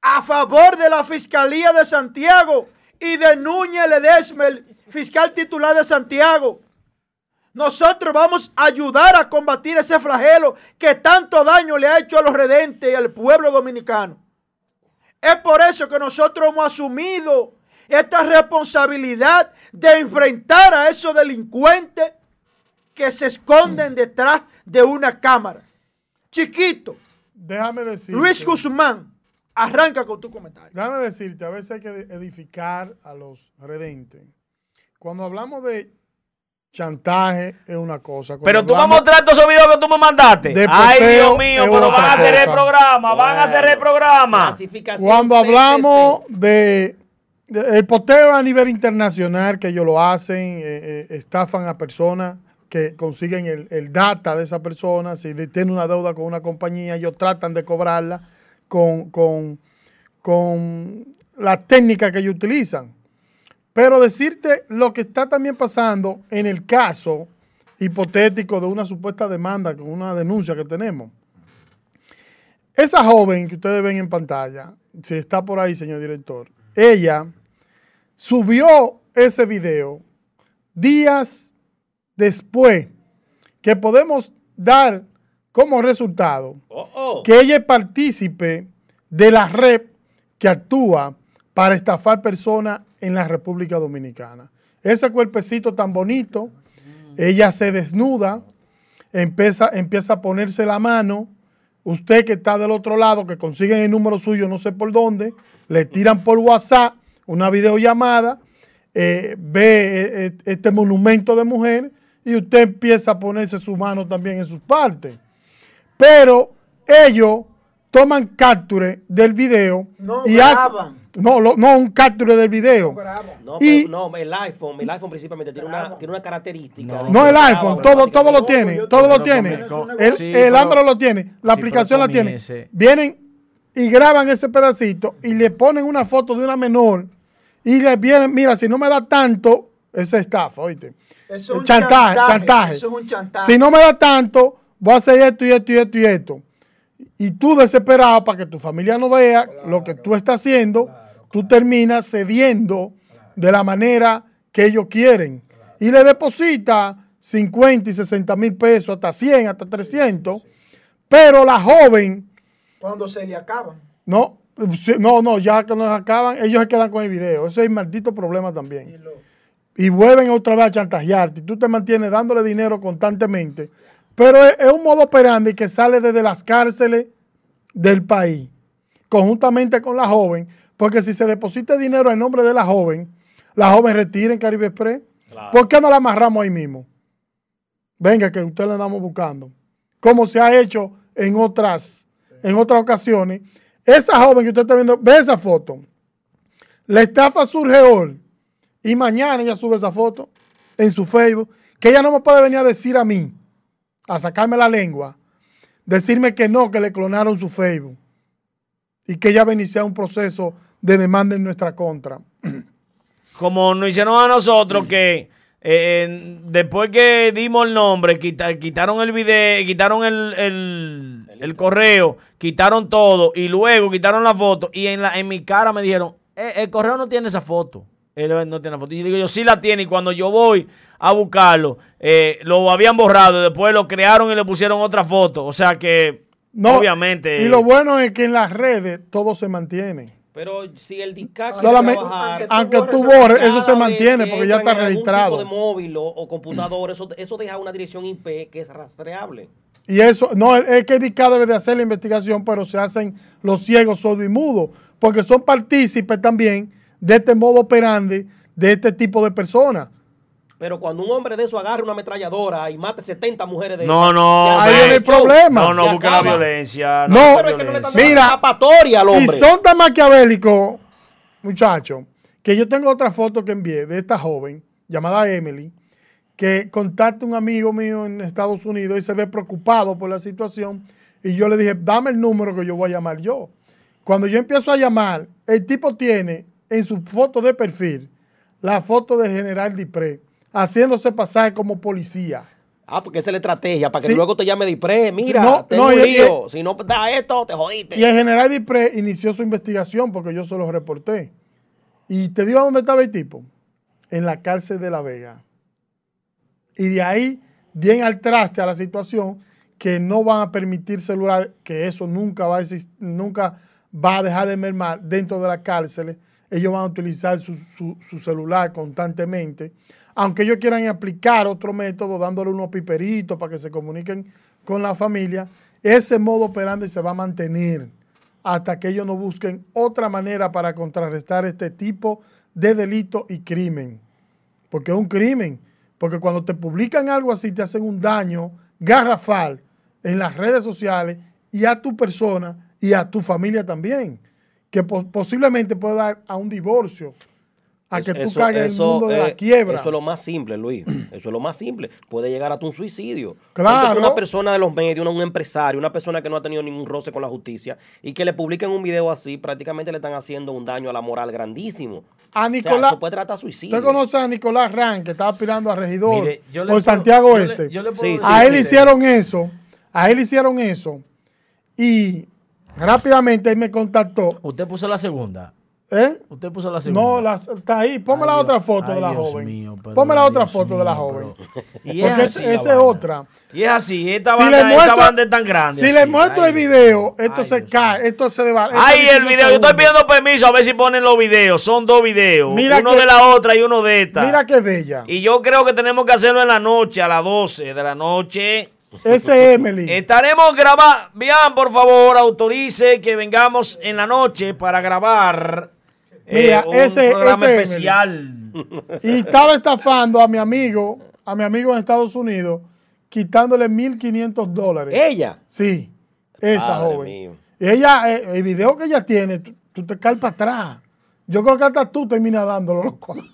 a favor de la Fiscalía de Santiago y de Núñez Ledesma, el fiscal titular de Santiago. nosotros vamos a ayudar a combatir ese flagelo que tanto daño le ha hecho a los redentes y al pueblo dominicano. Es por eso que nosotros hemos asumido esta responsabilidad de enfrentar a esos delincuentes que se esconden detrás de una cámara. Chiquito, Déjame decir. Luis Guzmán, arranca con tu comentario. Déjame decirte, a veces hay que edificar a los redentes. Cuando hablamos de chantaje es una cosa. Cuando Pero tú me hablamos- mostraste esos videos que tú me mandaste. De Ay, Dios mío, pero van a hacer el programa, van a hacer el programa. Clasificación Cuando hablamos de- el poteo a nivel internacional, que ellos lo hacen, eh, eh, estafan a personas que consiguen el, el data de esa persona, si tiene una deuda con una compañía, ellos tratan de cobrarla con, con, con la técnica que ellos utilizan. Pero decirte lo que está también pasando en el caso hipotético de una supuesta demanda, con una denuncia que tenemos. Esa joven que ustedes ven en pantalla, si está por ahí, señor director, ella subió ese video días después que podemos dar como resultado Oh, oh. que ella es partícipe de la red que actúa para estafar personas en la República Dominicana. Ese cuerpecito tan bonito, ella se desnuda, empieza, empieza a ponerse la mano, usted que está del otro lado, que consiguen el número suyo no sé por dónde, le tiran por WhatsApp una videollamada, eh, ve eh, eh, este monumento de mujer y usted empieza a ponerse su mano también en sus partes. Pero ellos toman capture del video No y graban. hacen no, lo- no un capture del video. No, Y- pero no, el iPhone, el iPhone principalmente tiene una, tiene una característica. No el graba iPhone, todo, todo lo tiene, todo tengo- lo tiene. El, sí, el Android lo tiene, la sí, aplicación la tiene. Vienen y graban ese pedacito y le ponen una foto de una menor y le vienen, mira, si no me da tanto, esa estafa, oíste. Eso es un chantaje, chantaje, chantaje. eso es un chantaje. Si no me da tanto, voy a hacer esto y esto y esto y esto. Y tú desesperado para que tu familia no vea lo que tú estás haciendo, tú terminas cediendo de la manera que ellos quieren. Y le deposita 50 y 60 mil pesos, hasta 100, hasta 300. Pero la joven, Cuando se le acaban. no, no, no, ya que nos acaban, ellos se quedan con el video. Ese es el maldito problema también y vuelven otra vez a chantajearte. Y tú te mantienes dándole dinero constantemente. Pero es, es un modo operandi que sale desde las cárceles del país, conjuntamente con la joven, porque si se deposita dinero en nombre de la joven, la joven retira en Caribe Express. Claro. ¿Por qué no la amarramos ahí mismo? Venga, que usted la andamos buscando. Como se ha hecho en otras, en otras ocasiones. Esa joven que usted está viendo, ve esa foto. La estafa surge hoy y mañana ella sube esa foto en su Facebook, que ella no me puede venir a decir a mí, a sacarme la lengua, decirme que no, que le clonaron su Facebook y que ella va a iniciar un proceso de demanda en nuestra contra. Como nos hicieron a nosotros que eh, después que dimos el nombre, quita- quitaron el video, quitaron el, el- el correo, quitaron todo y luego quitaron la foto y en, la, en mi cara me dijeron, "Eh, el correo no tiene esa foto. Él no tiene la foto. Y yo digo, yo sí la tiene y cuando yo voy a buscarlo, eh, lo habían borrado, después lo crearon y le pusieron otra foto. O sea que, No, obviamente... Y lo bueno es que en las redes todo se mantiene. Pero si el DICAC Solamente- trabajar, aunque tú borres, eso se mantiene que porque ya está en algún registrado. tipo de móvil o, o computador, eso, eso deja una dirección IP que es rastreable. Y eso, no, es que DICA debe de hacer la investigación, pero se hacen los ciegos, sordos y mudos, porque son partícipes también de este modo operandi de este tipo de personas. Pero cuando un hombre de eso agarra una ametralladora y mate 70 mujeres de No, esas, no, Ahí viene el problema. No, no, busque la violencia. No, busque Pero es que no le están Mira, al Y hombre. son tan maquiavélicos, muchachos, que yo tengo otra foto que envié de esta joven llamada Emily, que contacta un amigo mío en Estados Unidos y se ve preocupado por la situación. Y yo le dije, dame el número que yo voy a llamar yo. Cuando yo empiezo a llamar, el tipo tiene en su foto de perfil la foto de General Dipré, haciéndose pasar como policía. Ah, porque esa es la estrategia, para que Sí. luego te llame Dipré. Mira, Sí, no, tengo no, si no da esto, te jodiste. Y el general Dipré inició su investigación porque yo se lo reporté. Y te digo a dónde estaba el tipo. En la cárcel de La Vega. y de ahí den al traste a la situación que no van a permitir celular, que eso nunca va a exist- nunca va a dejar de mermar dentro de las cárceles. Ellos van a utilizar su, celular constantemente, aunque ellos quieran aplicar otro método, dándole unos piperitos para que se comuniquen con la familia, ese modo operandi se va a mantener hasta que ellos no busquen otra manera para contrarrestar este tipo de delito y crimen. Porque es un crimen. Porque cuando te publican algo así, te hacen un daño garrafal en las redes sociales y a tu persona y a tu familia también. Que po- posiblemente puede dar a un divorcio, a que tú caigas en el mundo de la eh, quiebra. Eso es lo más simple, Luis. Eso es lo más simple. Puede llegar hasta un suicidio. Claro. Una persona de los medios, una- un empresario, una persona que no ha tenido ningún roce con la justicia y que le publiquen un video así, prácticamente le están haciendo un daño a la moral grandísimo. A O sea, Nicolás, eso puede tratar suicidio. ¿usted conoce a Nicolás Ran, que estaba aspirando a regidor Mire, yo le por puedo- Santiago yo le- Este? yo le puedo Sí, decir- sí, a él sí. hicieron eso, a él hicieron eso y rápidamente él me contactó. Usted puso la segunda. ¿eh? Usted puso la segunda. No, la- está ahí. Ponme Ay, la otra foto ay, de la Dios joven. mío, pero Ponme la Dios otra foto de la joven. pero- Y es Porque así esa es otra. Y es así, esta Si banda, esta banda es tan grande. Si así. le muestro Ay, el video, esto se Dios cae, esto se va. Ay, el video, yo estoy pidiendo permiso a ver si ponen los videos. Son dos videos. Mira uno que- de la otra y uno de esta. Mira qué bella. Y yo creo que tenemos que hacerlo en la noche, a las 12 de la noche. Ese es Emily. Estaremos grabando. Bien, por favor, autorice que vengamos en la noche para grabar eh, Mira, un ese- programa ese especial. Y estaba estafando a mi amigo, a mi amigo en Estados Unidos, quitándole 1.500 dólares. Ella. Sí, esa Padre joven. mío. Ella, eh, el video que ella tiene, tú, tú te caes para atrás. Yo creo que hasta tú terminas dándolo los cuartos.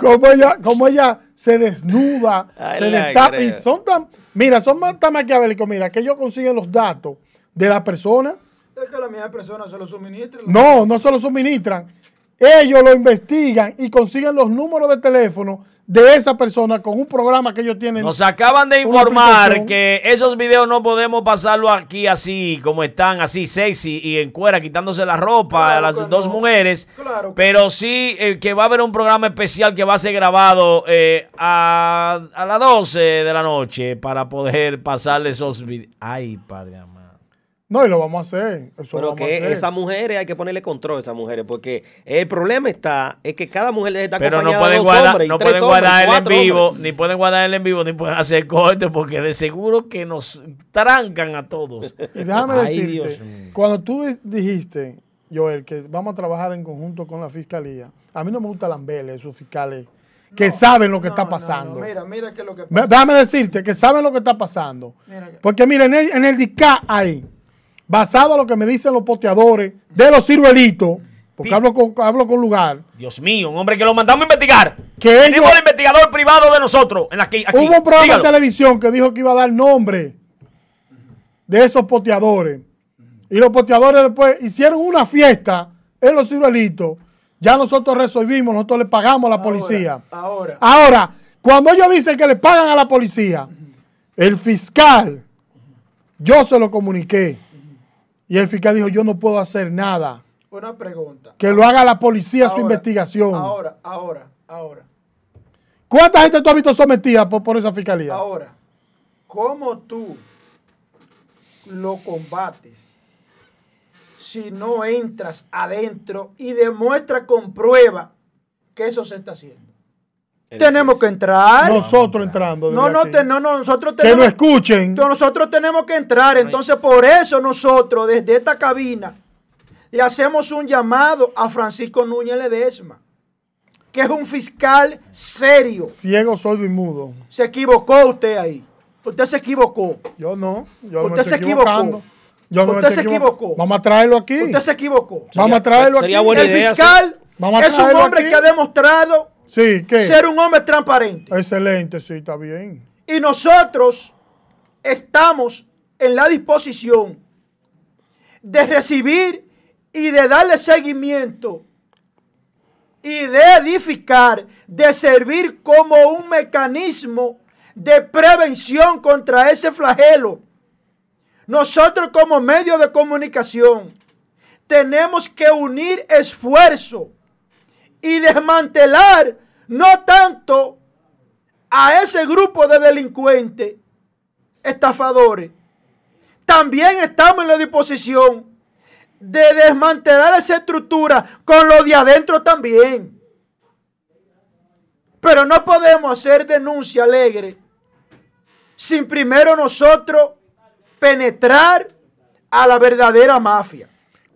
como, ella, como ella se desnuda, Ay, se destapa. Y son tan, mira, son más tan maquiavélicos, mira, que ellos consiguen los datos de la persona. Es que la misma persona se lo suministra. No, no se lo suministran. Ellos lo investigan y consiguen los números de teléfono de esa persona con un programa que ellos tienen. Nos acaban de informar que esos videos no podemos pasarlo aquí así, como están, así sexy y en cuera, quitándose la ropa Claro a las dos no. mujeres. Claro pero sí eh, que va a haber un programa especial que va a ser grabado eh, a, a las 12 de la noche para poder pasarle esos videos. Ay, padre amado. No, y lo vamos a hacer. Eso lo Pero a que hacer. esas mujeres hay que ponerle control a esas mujeres, porque el problema está es que cada mujer debe estar Pero no acompañada pueden de dos guardar, hombres, no pueden hombres, guardar el en vivo, hombres. ni pueden guardar el en vivo, ni pueden hacer corte, porque de seguro que nos trancan a todos. Y déjame Ay, decirte, cuando tú di- dijiste, Joel, que vamos a trabajar en conjunto con la fiscalía, a mí no me gusta lamberle esos fiscales que saben lo que No, está no, pasando. no, Mira, mira que lo que Me- Déjame decirte que saben lo que está pasando. Mira que- Porque mira, en el, en el DICA hay, basado a lo que me dicen los poteadores de los ciruelitos, porque hablo con, hablo con lugar, Dios mío, un hombre que lo mandamos a investigar. Que Tenemos ellos- el investigador privado de nosotros. En la, aquí, aquí. hubo un programa Dígalo. de televisión que dijo que iba a dar nombre de esos poteadores. Y los poteadores después hicieron una fiesta en los ciruelitos. Ya nosotros resolvimos, nosotros le pagamos a la policía. Ahora, Ahora, cuando ellos dicen que le pagan a la policía, el fiscal, yo se lo comuniqué. Y el fiscal dijo, yo no puedo hacer nada. una pregunta. Que lo haga la policía su investigación. Ahora, ahora, ahora, ¿Cuánta gente tú has visto sometida por, por esa fiscalía? ahora. ¿Cómo tú lo combates si no entras adentro y demuestras con prueba que eso se está haciendo? Tenemos que entrar. Nosotros entrando. No, no, te- no, no, nosotros Que tenemos lo escuchen. Nosotros tenemos que entrar, entonces por eso nosotros desde esta cabina le hacemos un llamado a Francisco Núñez Ledesma, que es un fiscal serio. Ciego, sordo y mudo. Se equivocó usted ahí. Usted se equivocó. Yo no. Yo no me Usted se equivocó. Yo no Usted se equivocó. Vamos a traerlo aquí. Usted se equivocó. Vamos a traerlo sería aquí. buena El idea, fiscal Vamos a es un hombre aquí. que ha demostrado Sí, ¿qué? ser un hombre transparente. Excelente, sí, está bien. Y nosotros estamos en la disposición de recibir y de darle seguimiento y de edificar, de servir como un mecanismo de prevención contra ese flagelo. Nosotros como medio de comunicación tenemos que unir esfuerzo y desmantelar no tanto ese grupo de delincuentes, estafadores, también estamos en la disposición de desmantelar esa estructura con lo de adentro también. Pero no podemos hacer denuncia alegre sin primero nosotros penetrar a la verdadera mafia.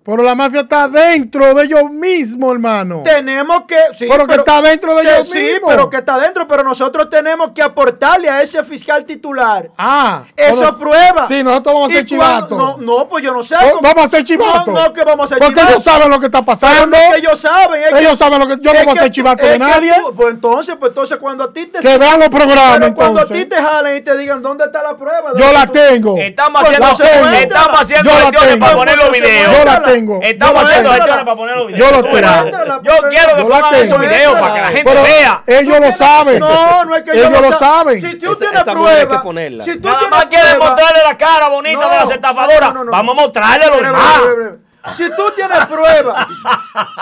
Pero la mafia está dentro de ellos mismos, hermano. Tenemos que. Sí, Pero que está dentro de que ellos Sí, mismos. pero que está dentro. Pero nosotros tenemos que aportarle a ese fiscal titular Ah. esa prueba. Sí, nosotros vamos a ser chivatos. No, no, pues yo no sé. Cómo- Vamos a ser chivatos. No, no, que vamos a ser Porque chivatos. ellos saben lo que está Pero pasando. no es que ellos saben. es que- Ellos saben lo que. Yo no voy a ser chivato de nadie. tú- pues entonces, pues entonces cuando a ti te. Que vean los programas, Pero cuando a ti te jalen y te digan dónde está la prueba. Yo la tú- tengo. Estamos haciendo, estamos haciendo Yo la gestiones tengo. para poner los videos. Yo la muestra. Tengo. Estamos Yo la haciendo gestiones para poner los videos. Yo lo Tú tengo. Yo quiero que pongan esos videos para que la gente Pero vea. ellos lo saben. No, no es que Ellos ellos lo sa- saben. Si tú Esa- tienes esa mujer hay que prueba. ponerla. Si tú Nada tienes más prueba- mostrarle la cara bonita No, de las estafadoras. no, no, no. Vamos a mostrarle lo Breve, demás. Si tú tienes prueba,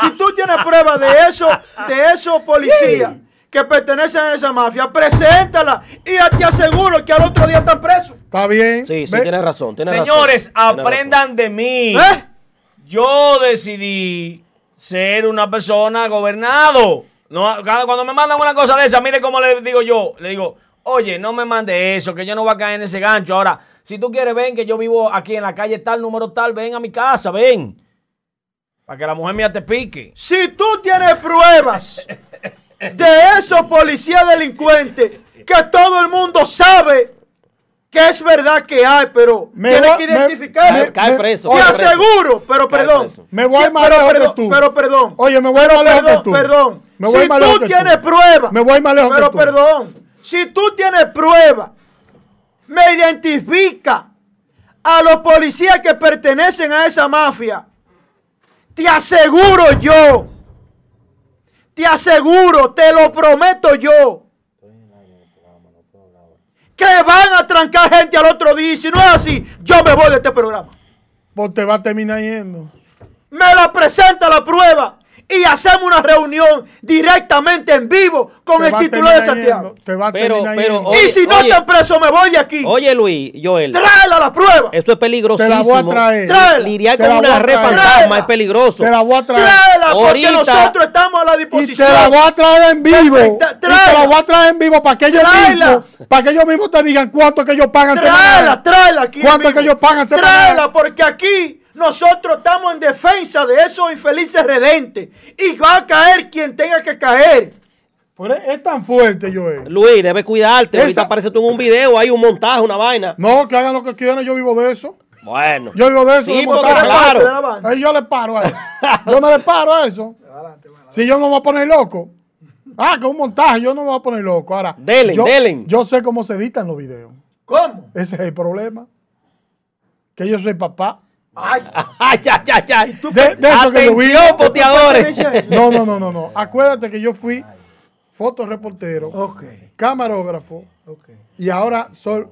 si tú tienes prueba de eso, de esos policías que pertenecen a esa mafia, preséntala y ya te aseguro que al otro día están presos. Está bien. Sí, sí, tienes razón. tienes Señores, razón, aprendan de mí. ¿Eh? Yo decidí ser una persona gobernado. No, cuando me mandan una cosa de esa, mire cómo le digo yo. Le digo, oye, no me mande eso, que yo no voy a caer en ese gancho. Ahora, si tú quieres, ven que yo vivo aquí en la calle tal, número tal, ven a mi casa, ven. Para que la mujer mía te pique. Si tú tienes pruebas de esos policías delincuentes que todo el mundo sabe que es verdad que hay, pero Me tienes voy- que me- identificarlo. Cae, cae preso. Te preso. aseguro, pero perdón. Me voy más pero, lejos que perdón, tú. pero perdón. Oye, me voy pero más lejos que perdón, tú. Perdón. Me voy si más tú lejos que tienes tú. prueba. Me voy más lejos que Pero tú. perdón. Si tú tienes prueba, me identifica a los policías que pertenecen a esa mafia. Te aseguro yo. Te aseguro, te lo prometo yo. Que van a trancar gente al otro día. Y si no es así, yo me voy de este programa. Pues te va a terminar yendo. Me la presenta la prueba y hacemos una reunión directamente en vivo con Te el titular de Santiago. yendo, Te va a Pero- terminar pero, oye, y si no oye. están presos, me voy de aquí. Oye, Luis, Joel. Tráela la prueba. Eso es peligrosísimo. Te la voy a traer. Tráela. Lidiar con una red fantasma Tráela. es peligroso. Te la voy a traer. Tráela porque Ahorita- nosotros estamos a la Y disposición. te la voy a traer en vivo. Perfecta, Y te tráela. la voy a traer en vivo para que ellos Tráela. mismos, para que ellos mismos te digan cuánto que ellos pagan Tráela, tráela aquí. en ¿Cuánto vivo. que ellos pagan? Tráela porque aquí nosotros estamos en defensa de esos infelices redentes. Y va a caer quien tenga que caer. Pero es, tan fuerte, Joel. Luis, debes cuidarte. Esa- Ahorita aparece tú en un video, hay un montaje, una vaina. No, que hagan lo que quieran, yo vivo de eso. Bueno. Yo vivo de eso. Sí, de porque claro. De la banda. Ahí yo le paro a eso. Yo no le paro a eso. Si yo no me voy a poner loco. Ah, que un montaje, yo no me voy a poner loco. Ahora, Delen, yo, delen. yo sé cómo se editan los videos. ¿Cómo? Ese es el problema. Que yo soy papá. Ay, Ay, ay, ay, ay. De, de vi. Atención, eso? No, no, no, no, no. Acuérdate que yo fui fotoreportero, Ok, camarógrafo y ahora soy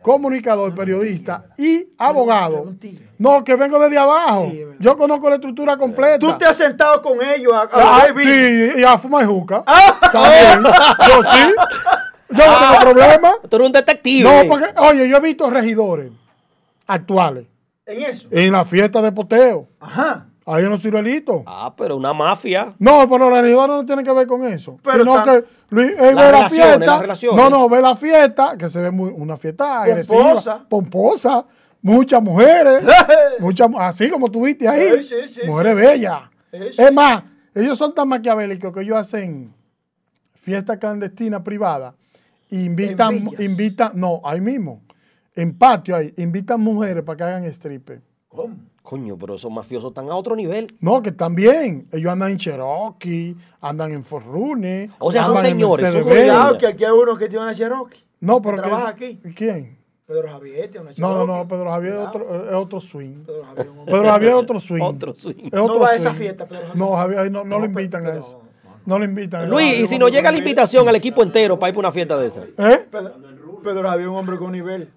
comunicador, periodista y abogado. No, que vengo desde abajo. Sí, yo conozco la estructura completa. Tú te has sentado con ellos a, a Ah, sí, y a fumar juca. Ah. También. Yo sí. Yo no tengo problema. Tú eres un detective. No, porque, oye, yo he visto regidores actuales En eso. en la fiesta de poteo. Ajá. Hay unos ciruelitos. Ah, pero una mafia. No, pero los regidores no tienen que ver con eso. Pero sino tan- que Luis, él ve la fiesta. las relaciones. No, no, ve la fiesta, que se ve muy, una fiesta agresiva, Pomposa. pomposa, muchas mujeres, muchas, así como tú viste ahí, Sí, sí, sí, mujeres sí, bellas. Sí, sí. Es más, ellos son tan maquiavélicos que ellos hacen fiestas clandestinas privadas, e invitan, invitan, no, ahí mismo, en patio ahí, invitan mujeres para que hagan stripper. ¿Cómo? Coño, pero esos mafiosos están a otro nivel. No, que también. Ellos andan en Cherokee, andan en Forrune. O sea, son señores, son. Cuidado, que aquí hay uno que tiene una Cherokee. No, pero que trabaja es- aquí. ¿Quién? Pedro Javier tiene una No, Cherokee. no, no, Pedro Javier es otro, es otro swing. Pedro Javier, un hombre. Pedro Javier es otro swing. Otro swing. Es No otro va a esa swing. fiesta, Pedro Javier. No, Javier, ahí no, no No, lo pero- invitan a eso. No lo invitan a eso. Luis, y si nos llega la invitación al equipo entero para ir para una fiesta de esa. ¿Eh? Pedro, Pedro Javier, un hombre con nivel.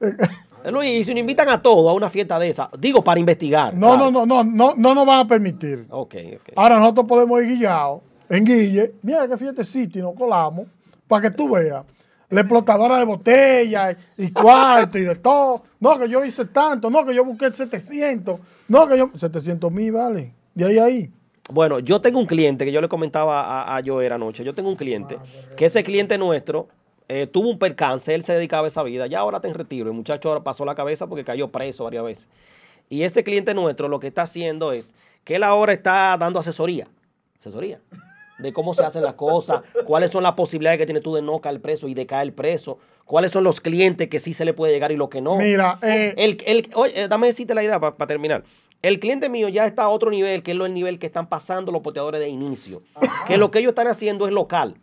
Eh, Luis, y si nos invitan a todos a una fiesta de esa, digo para investigar. No, claro. no, no, no, no, no nos van a permitir. Ok, ok. Ahora nosotros podemos ir guiados en Guille. Mira qué fiesta City, nos colamos, para que tú veas. la explotadora de botella y, y cuarto y de todo. No, que yo hice tanto, no, que yo busqué 700, no, que yo... 700 mil, vale, de ahí a ahí. Bueno, yo tengo un cliente que yo le comentaba a, a Joel anoche. Yo tengo un cliente que ese cliente nuestro eh, tuvo un percance, él se dedicaba a esa vida. Ya ahora está en retiro. El muchacho ahora pasó la cabeza porque cayó preso varias veces. Y ese cliente nuestro lo que está haciendo es que él ahora está dando asesoría. Asesoría. De cómo se hacen las cosas, cuáles son las posibilidades que tienes tú de no caer preso y de caer preso, cuáles son los clientes que sí se le puede llegar y los que no. Mira, eh, El, el- oye, eh, dame decirte la idea para terminar. El cliente mío ya está a otro nivel, que es el nivel que están pasando los posteadores de inicio. Que lo que ellos están haciendo es local.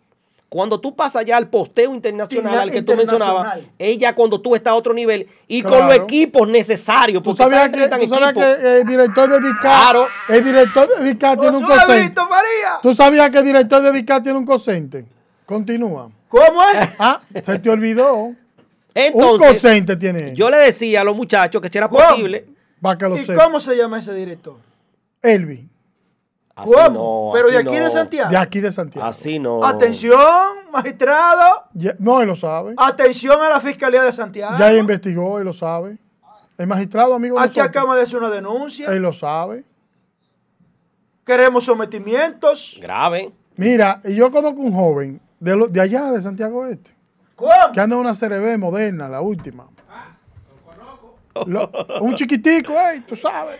Cuando tú pasas ya al posteo internacional Interna- al que tú mencionabas, ella cuando tú estás a otro nivel y con los equipos necesarios, ¿Tú porque gente que, tú sabías equipos. que el director de DICAT, Claro. el director de DICAT tiene un cosente? ¿Tú sabías que el director de DICAT tiene un cosente? Continúa. ¿Cómo es? Ah, se te olvidó. un Entonces, cosente tiene él, yo le decía a los muchachos que si era ¿Cómo? posible, para que lo ¿Y sepa. cómo se llama ese director? Elvi, así ¿Cómo? no, Pero de aquí de Santiago. de aquí de Santiago. Así no. Atención, magistrado. Ya- no, él lo sabe. Atención a la Fiscalía de Santiago. Ya él investigó, él lo sabe. El magistrado, amigo de Aquí nosotros, acaba de hacer una denuncia. él lo sabe. Queremos sometimientos. Grave. Mira, y yo conozco un joven de, lo- de allá, de Santiago Este, ¿Cómo? que anda en una CRB moderna, la última. Lo- un chiquitico, ey, tú sabes.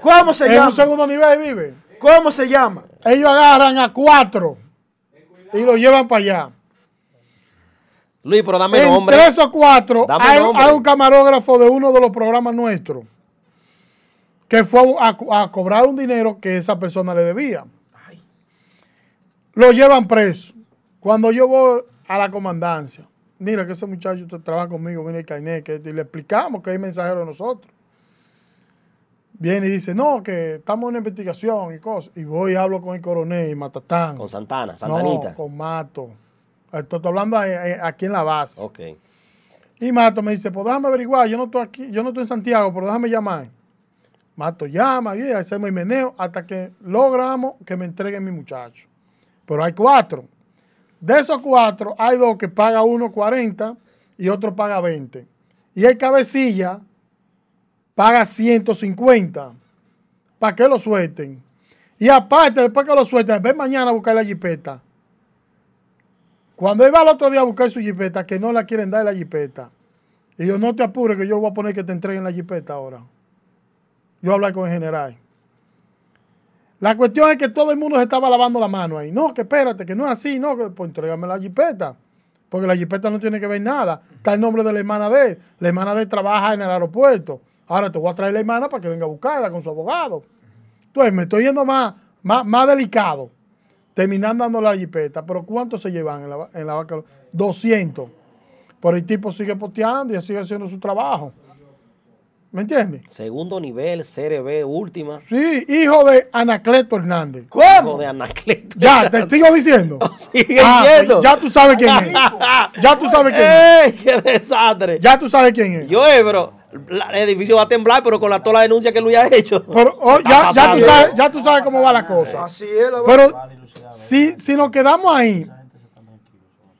¿Cómo se En llama? un segundo nivel vive. ¿Cómo se llama? Ellos agarran a cuatro y lo llevan para allá. Luis, pero dame en nombre. tres o cuatro Dame hay, nombre. hay un camarógrafo de uno de los programas nuestros que fue a, a cobrar un dinero que esa persona le debía. Lo llevan preso. Cuando yo voy a la comandancia, mira que ese muchacho trabaja conmigo, viene el Cainé, que y le explicamos que hay mensajero de nosotros. Viene y dice, no, que estamos en una investigación y cosas. Y voy y hablo con el coronel y Matatán. Con Santana, No, Santanita. con Mato. Esto estoy hablando ahí- ahí- aquí en la base. Ok. Y Mato me dice, pues déjame averiguar, yo no estoy aquí, yo no estoy en Santiago, pero déjame llamar. Mato llama, y hacemos el meneo hasta que logramos que me entreguen mi muchacho. Pero hay cuatro. De esos cuatro, hay dos que paga uno 40 y otro paga 20. Y el cabecilla paga 150 para que lo suelten. Y aparte, después que lo suelten, ven mañana a buscar la jipeta. Cuando él va al otro día a buscar su jipeta, que no la quieren dar la jipeta. Y yo, no te apures, que yo voy a poner que te entreguen la jipeta ahora. Yo hablé con el general. La cuestión es que todo el mundo se estaba lavando la mano ahí. No, que espérate, que no es así, no, que pues entrégame la jipeta. Porque la jipeta no tiene que ver nada. Está el nombre de la hermana de él. La hermana de él trabaja en el aeropuerto. Ahora te voy a traer la hermana para que venga a buscarla con su abogado. Entonces me estoy yendo más, más, más delicado. Terminando dando la jipeta. Pero ¿cuánto se llevan en la, en la vaca? 200. Pero el tipo sigue posteando y sigue haciendo su trabajo. ¿Me entiendes? Segundo nivel, CRB, última. Sí, hijo de Anacleto Hernández. Hijo ¿Cómo? de Anacleto. Ya, te sigo diciendo. Sigue Ah, diciendo. ya tú sabes quién es. Ya tú sabes quién es. ¡Ey, qué desastre! Ya tú sabes quién es. Yo, eh, pero la- el edificio va a temblar, pero con la, toda la denuncia que Luis ha hecho. Pero oh, ya, ya, tú sabes, ya tú sabes cómo va la cosa. Así es la Pero si, si nos quedamos ahí,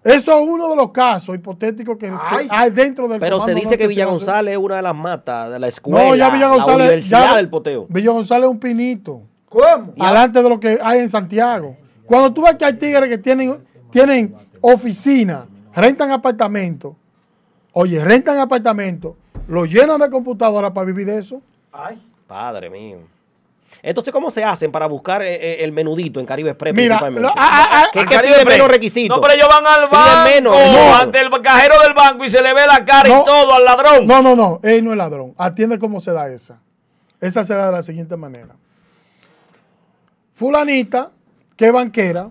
eso es uno de los casos hipotéticos que Ay. hay dentro del Pero se dice que Villa. González es una de las matas de la escuela, No, ya Villa la González. universidad ya- del poteo. Villa González es un pinito. ¿Cómo? Adelante de lo que hay en Santiago. Cuando tú ves que hay tigres que tienen, tienen oficina, rentan apartamentos, oye, rentan apartamentos, lo llenan de computadoras para vivir de eso. Ay. Padre mío. Entonces, ¿cómo se hacen para buscar eh, eh, el menudito en Caribe Express Mira, principalmente? lo- ¿Qué, A qué Caribe pide menos requisitos? No, pero ellos van al banco, menos, no. ante el cajero del banco y se le ve la cara No. y todo al ladrón. No, no, no, él no es ladrón. Atiende cómo se da esa. Esa se da de la siguiente manera. Fulanita, que es banquera,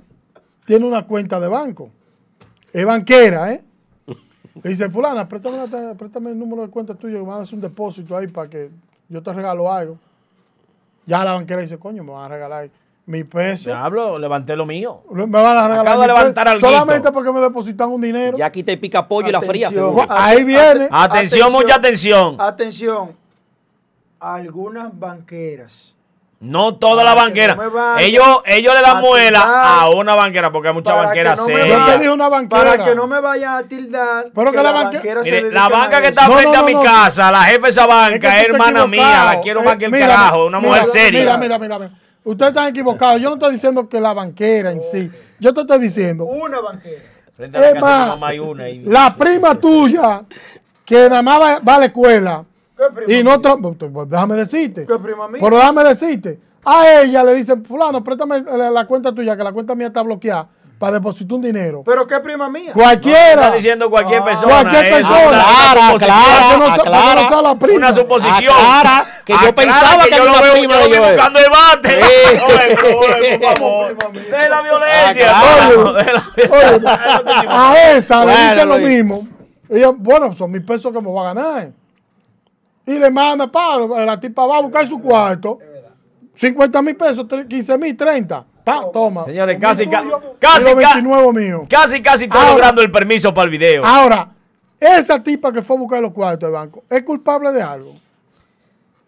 tiene una cuenta de banco. Es banquera, ¿eh? Le dice, fulana, préstame, préstame el número de cuenta tuyo, que me van a hacer un depósito ahí para que yo te regalo algo. Ya la banquera dice, coño, me van a regalar mi peso. Diablo, levanté lo mío. Me van a regalar Acabo de levantar alguito. Solamente porque me depositan un dinero. Ya quité el pica pollo y la fría. Seguro. Ahí viene. Atención, mucha atención. Atención. Algunas banqueras No toda la Para banquera. no me vaya ellos, ellos le dan a muela tildar. a una banquera porque hay banqueras que no. Yo dije una banquera. Para que no me vaya a tildar. Pero que la banque- banquera Mire, la banca que está No, frente no, a mi casa, la jefa de esa Es que banca es hermana mía, la quiero Eh, más que el mira, carajo, una mira, mujer seria. Mira, mira, mira. Ustedes están equivocados. Yo no estoy diciendo que la banquera en sí. Yo te estoy diciendo. Una banquera. Frente a la Es casa de mamá hay una la prima tuya, que nada más va, va a la escuela ¿Qué prima y no. tra- pues, Déjame decirte. ¿Qué prima mía? Pero déjame decirte. A ella le dicen, Fulano, préstame la, la cuenta tuya, que la cuenta mía está bloqueada, para depositar un dinero. ¿Pero qué prima mía? Cualquiera. Está diciendo cualquier Ah, persona. cualquier es persona. una Aclara, suposición. aclara, que no que no aclara. sea la prima. Una suposición. Aclara que yo Aclara pensaba que yo era lo una veo- prima yo Joel. buscando debate. Sí. Joel, por favor. De la violencia. Aclara. vamos, de la Oye, violencia. a esa le dicen lo mismo. Ella, bueno, son mis pesos que me voy a ganar. Y le manda, pa, la tipa va a buscar su cuarto. 50 mil pesos, tre- 15 mil, 30. Pa, toma. Señores, casi, casi, y los ca- 29 míos. Casi, casi estoy Ahora- logrando el permiso para el video. Ahora, esa tipa que fue a buscar los cuartos del banco, ¿es culpable de algo?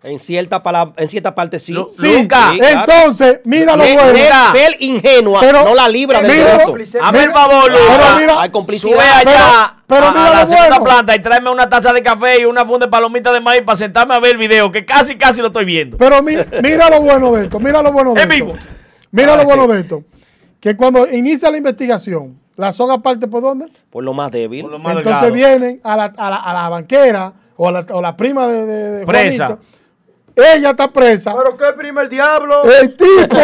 En cierta, pala- en cierta parte sí. Lu- Sí. Luca, Sí, claro. Entonces, mira lo bueno. ser, ser ingenua Pero- no la libra del mira- delito. Hazme el favor, Luca. mira- Hay complicidad. Sube allá Pero- pero a, mira a la lo segunda bueno. planta y tráeme una taza de café y una funda de palomitas de maíz para sentarme a ver el video, que casi, casi lo estoy viendo. Pero mi- mira lo bueno de esto, mira lo bueno de En esto. vivo. Mira lo bueno de esto. Que cuando inicia la investigación, la soga parte por dónde? Por lo más débil. Por lo más Entonces delgado. vienen a la, a la- a la banquera o a la, o la prima de, de- de Presa. Juanito. Ella está presa. ¿Pero qué prima el diablo? El tipo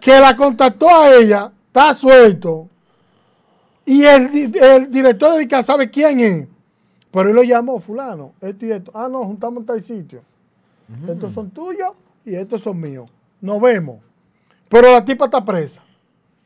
que la contactó a ella está suelto. Y el, el director de DICA sabe quién es. Pero él lo llamó, fulano, esto y esto. Ah, no, juntamos en tal sitio. Estos son tuyos y estos son míos. Nos vemos. Pero la tipa está presa.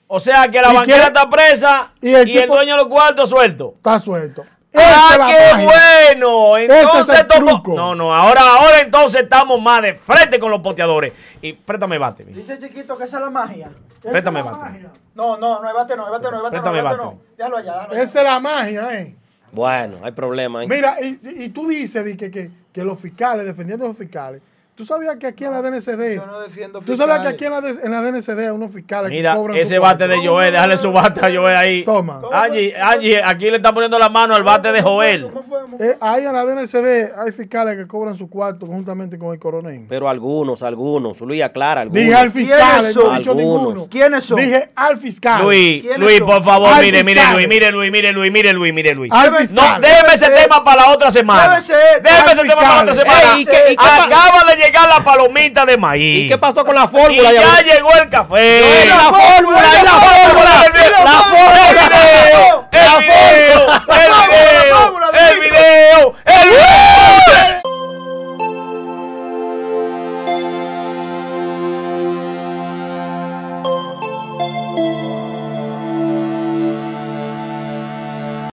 O sea que la ¿Y banquera está presa Y y el el, dueño de los cuartos suelto. Está suelto. ¡Ah, es qué magia. bueno! Ese es Entonces el tomo- truco. No, no, ahora, ahora entonces estamos más de frente con los poteadores. Y préstame bate. Dice chiquito que esa es la magia. Esa Préstame es la bate. magia. No, no, no hay bate, no hay bate, no hay bate, no Préstame bate, no. Déjalo allá, déjalo allá. Esa es la magia, ¿eh? Bueno, hay problema. ¿eh? Mira, y, y tú dices di, que, que, que los fiscales, defendiendo a los fiscales, ¿tú sabías que aquí en la DNCD, Yo no defiendo tú sabías que fiscales. aquí en la, D- en la DNCD hay unos fiscales Mira, que cobran ese su bate de? Joel, déjale su bate a Joel ahí. Toma. Angie, Angie, aquí le están poniendo la mano al bate de Joel. ¿Cómo fue? ¿Cómo fue? Eh, ahí en la DNCD hay fiscales que cobran su cuarto conjuntamente con el coronel. Pero algunos, algunos. Luis, aclara, algunos. Dije al fiscal, ¿Quiénes no he son? dicho Algunos. ninguno. ¿Quiénes son? Dije al fiscal. Luis, ¿Quiénes Luis, son? por favor, Al mire, mire. Luis, mire, Luis, mire, Luis, mire, Luis, mire, Luis. Al fiscal. No, déjeme ese ser. tema para la otra semana. Déjeme ese tema para la otra semana. Ey, ¿y qué- y qué pa- Acaba de llegar llegar la palomita de maíz. ¿Y qué pasó con la fórmula? Y ya, ya llegó el café. la fórmula, la, la fórmula, la fórmula, el video, el video, el video, el video.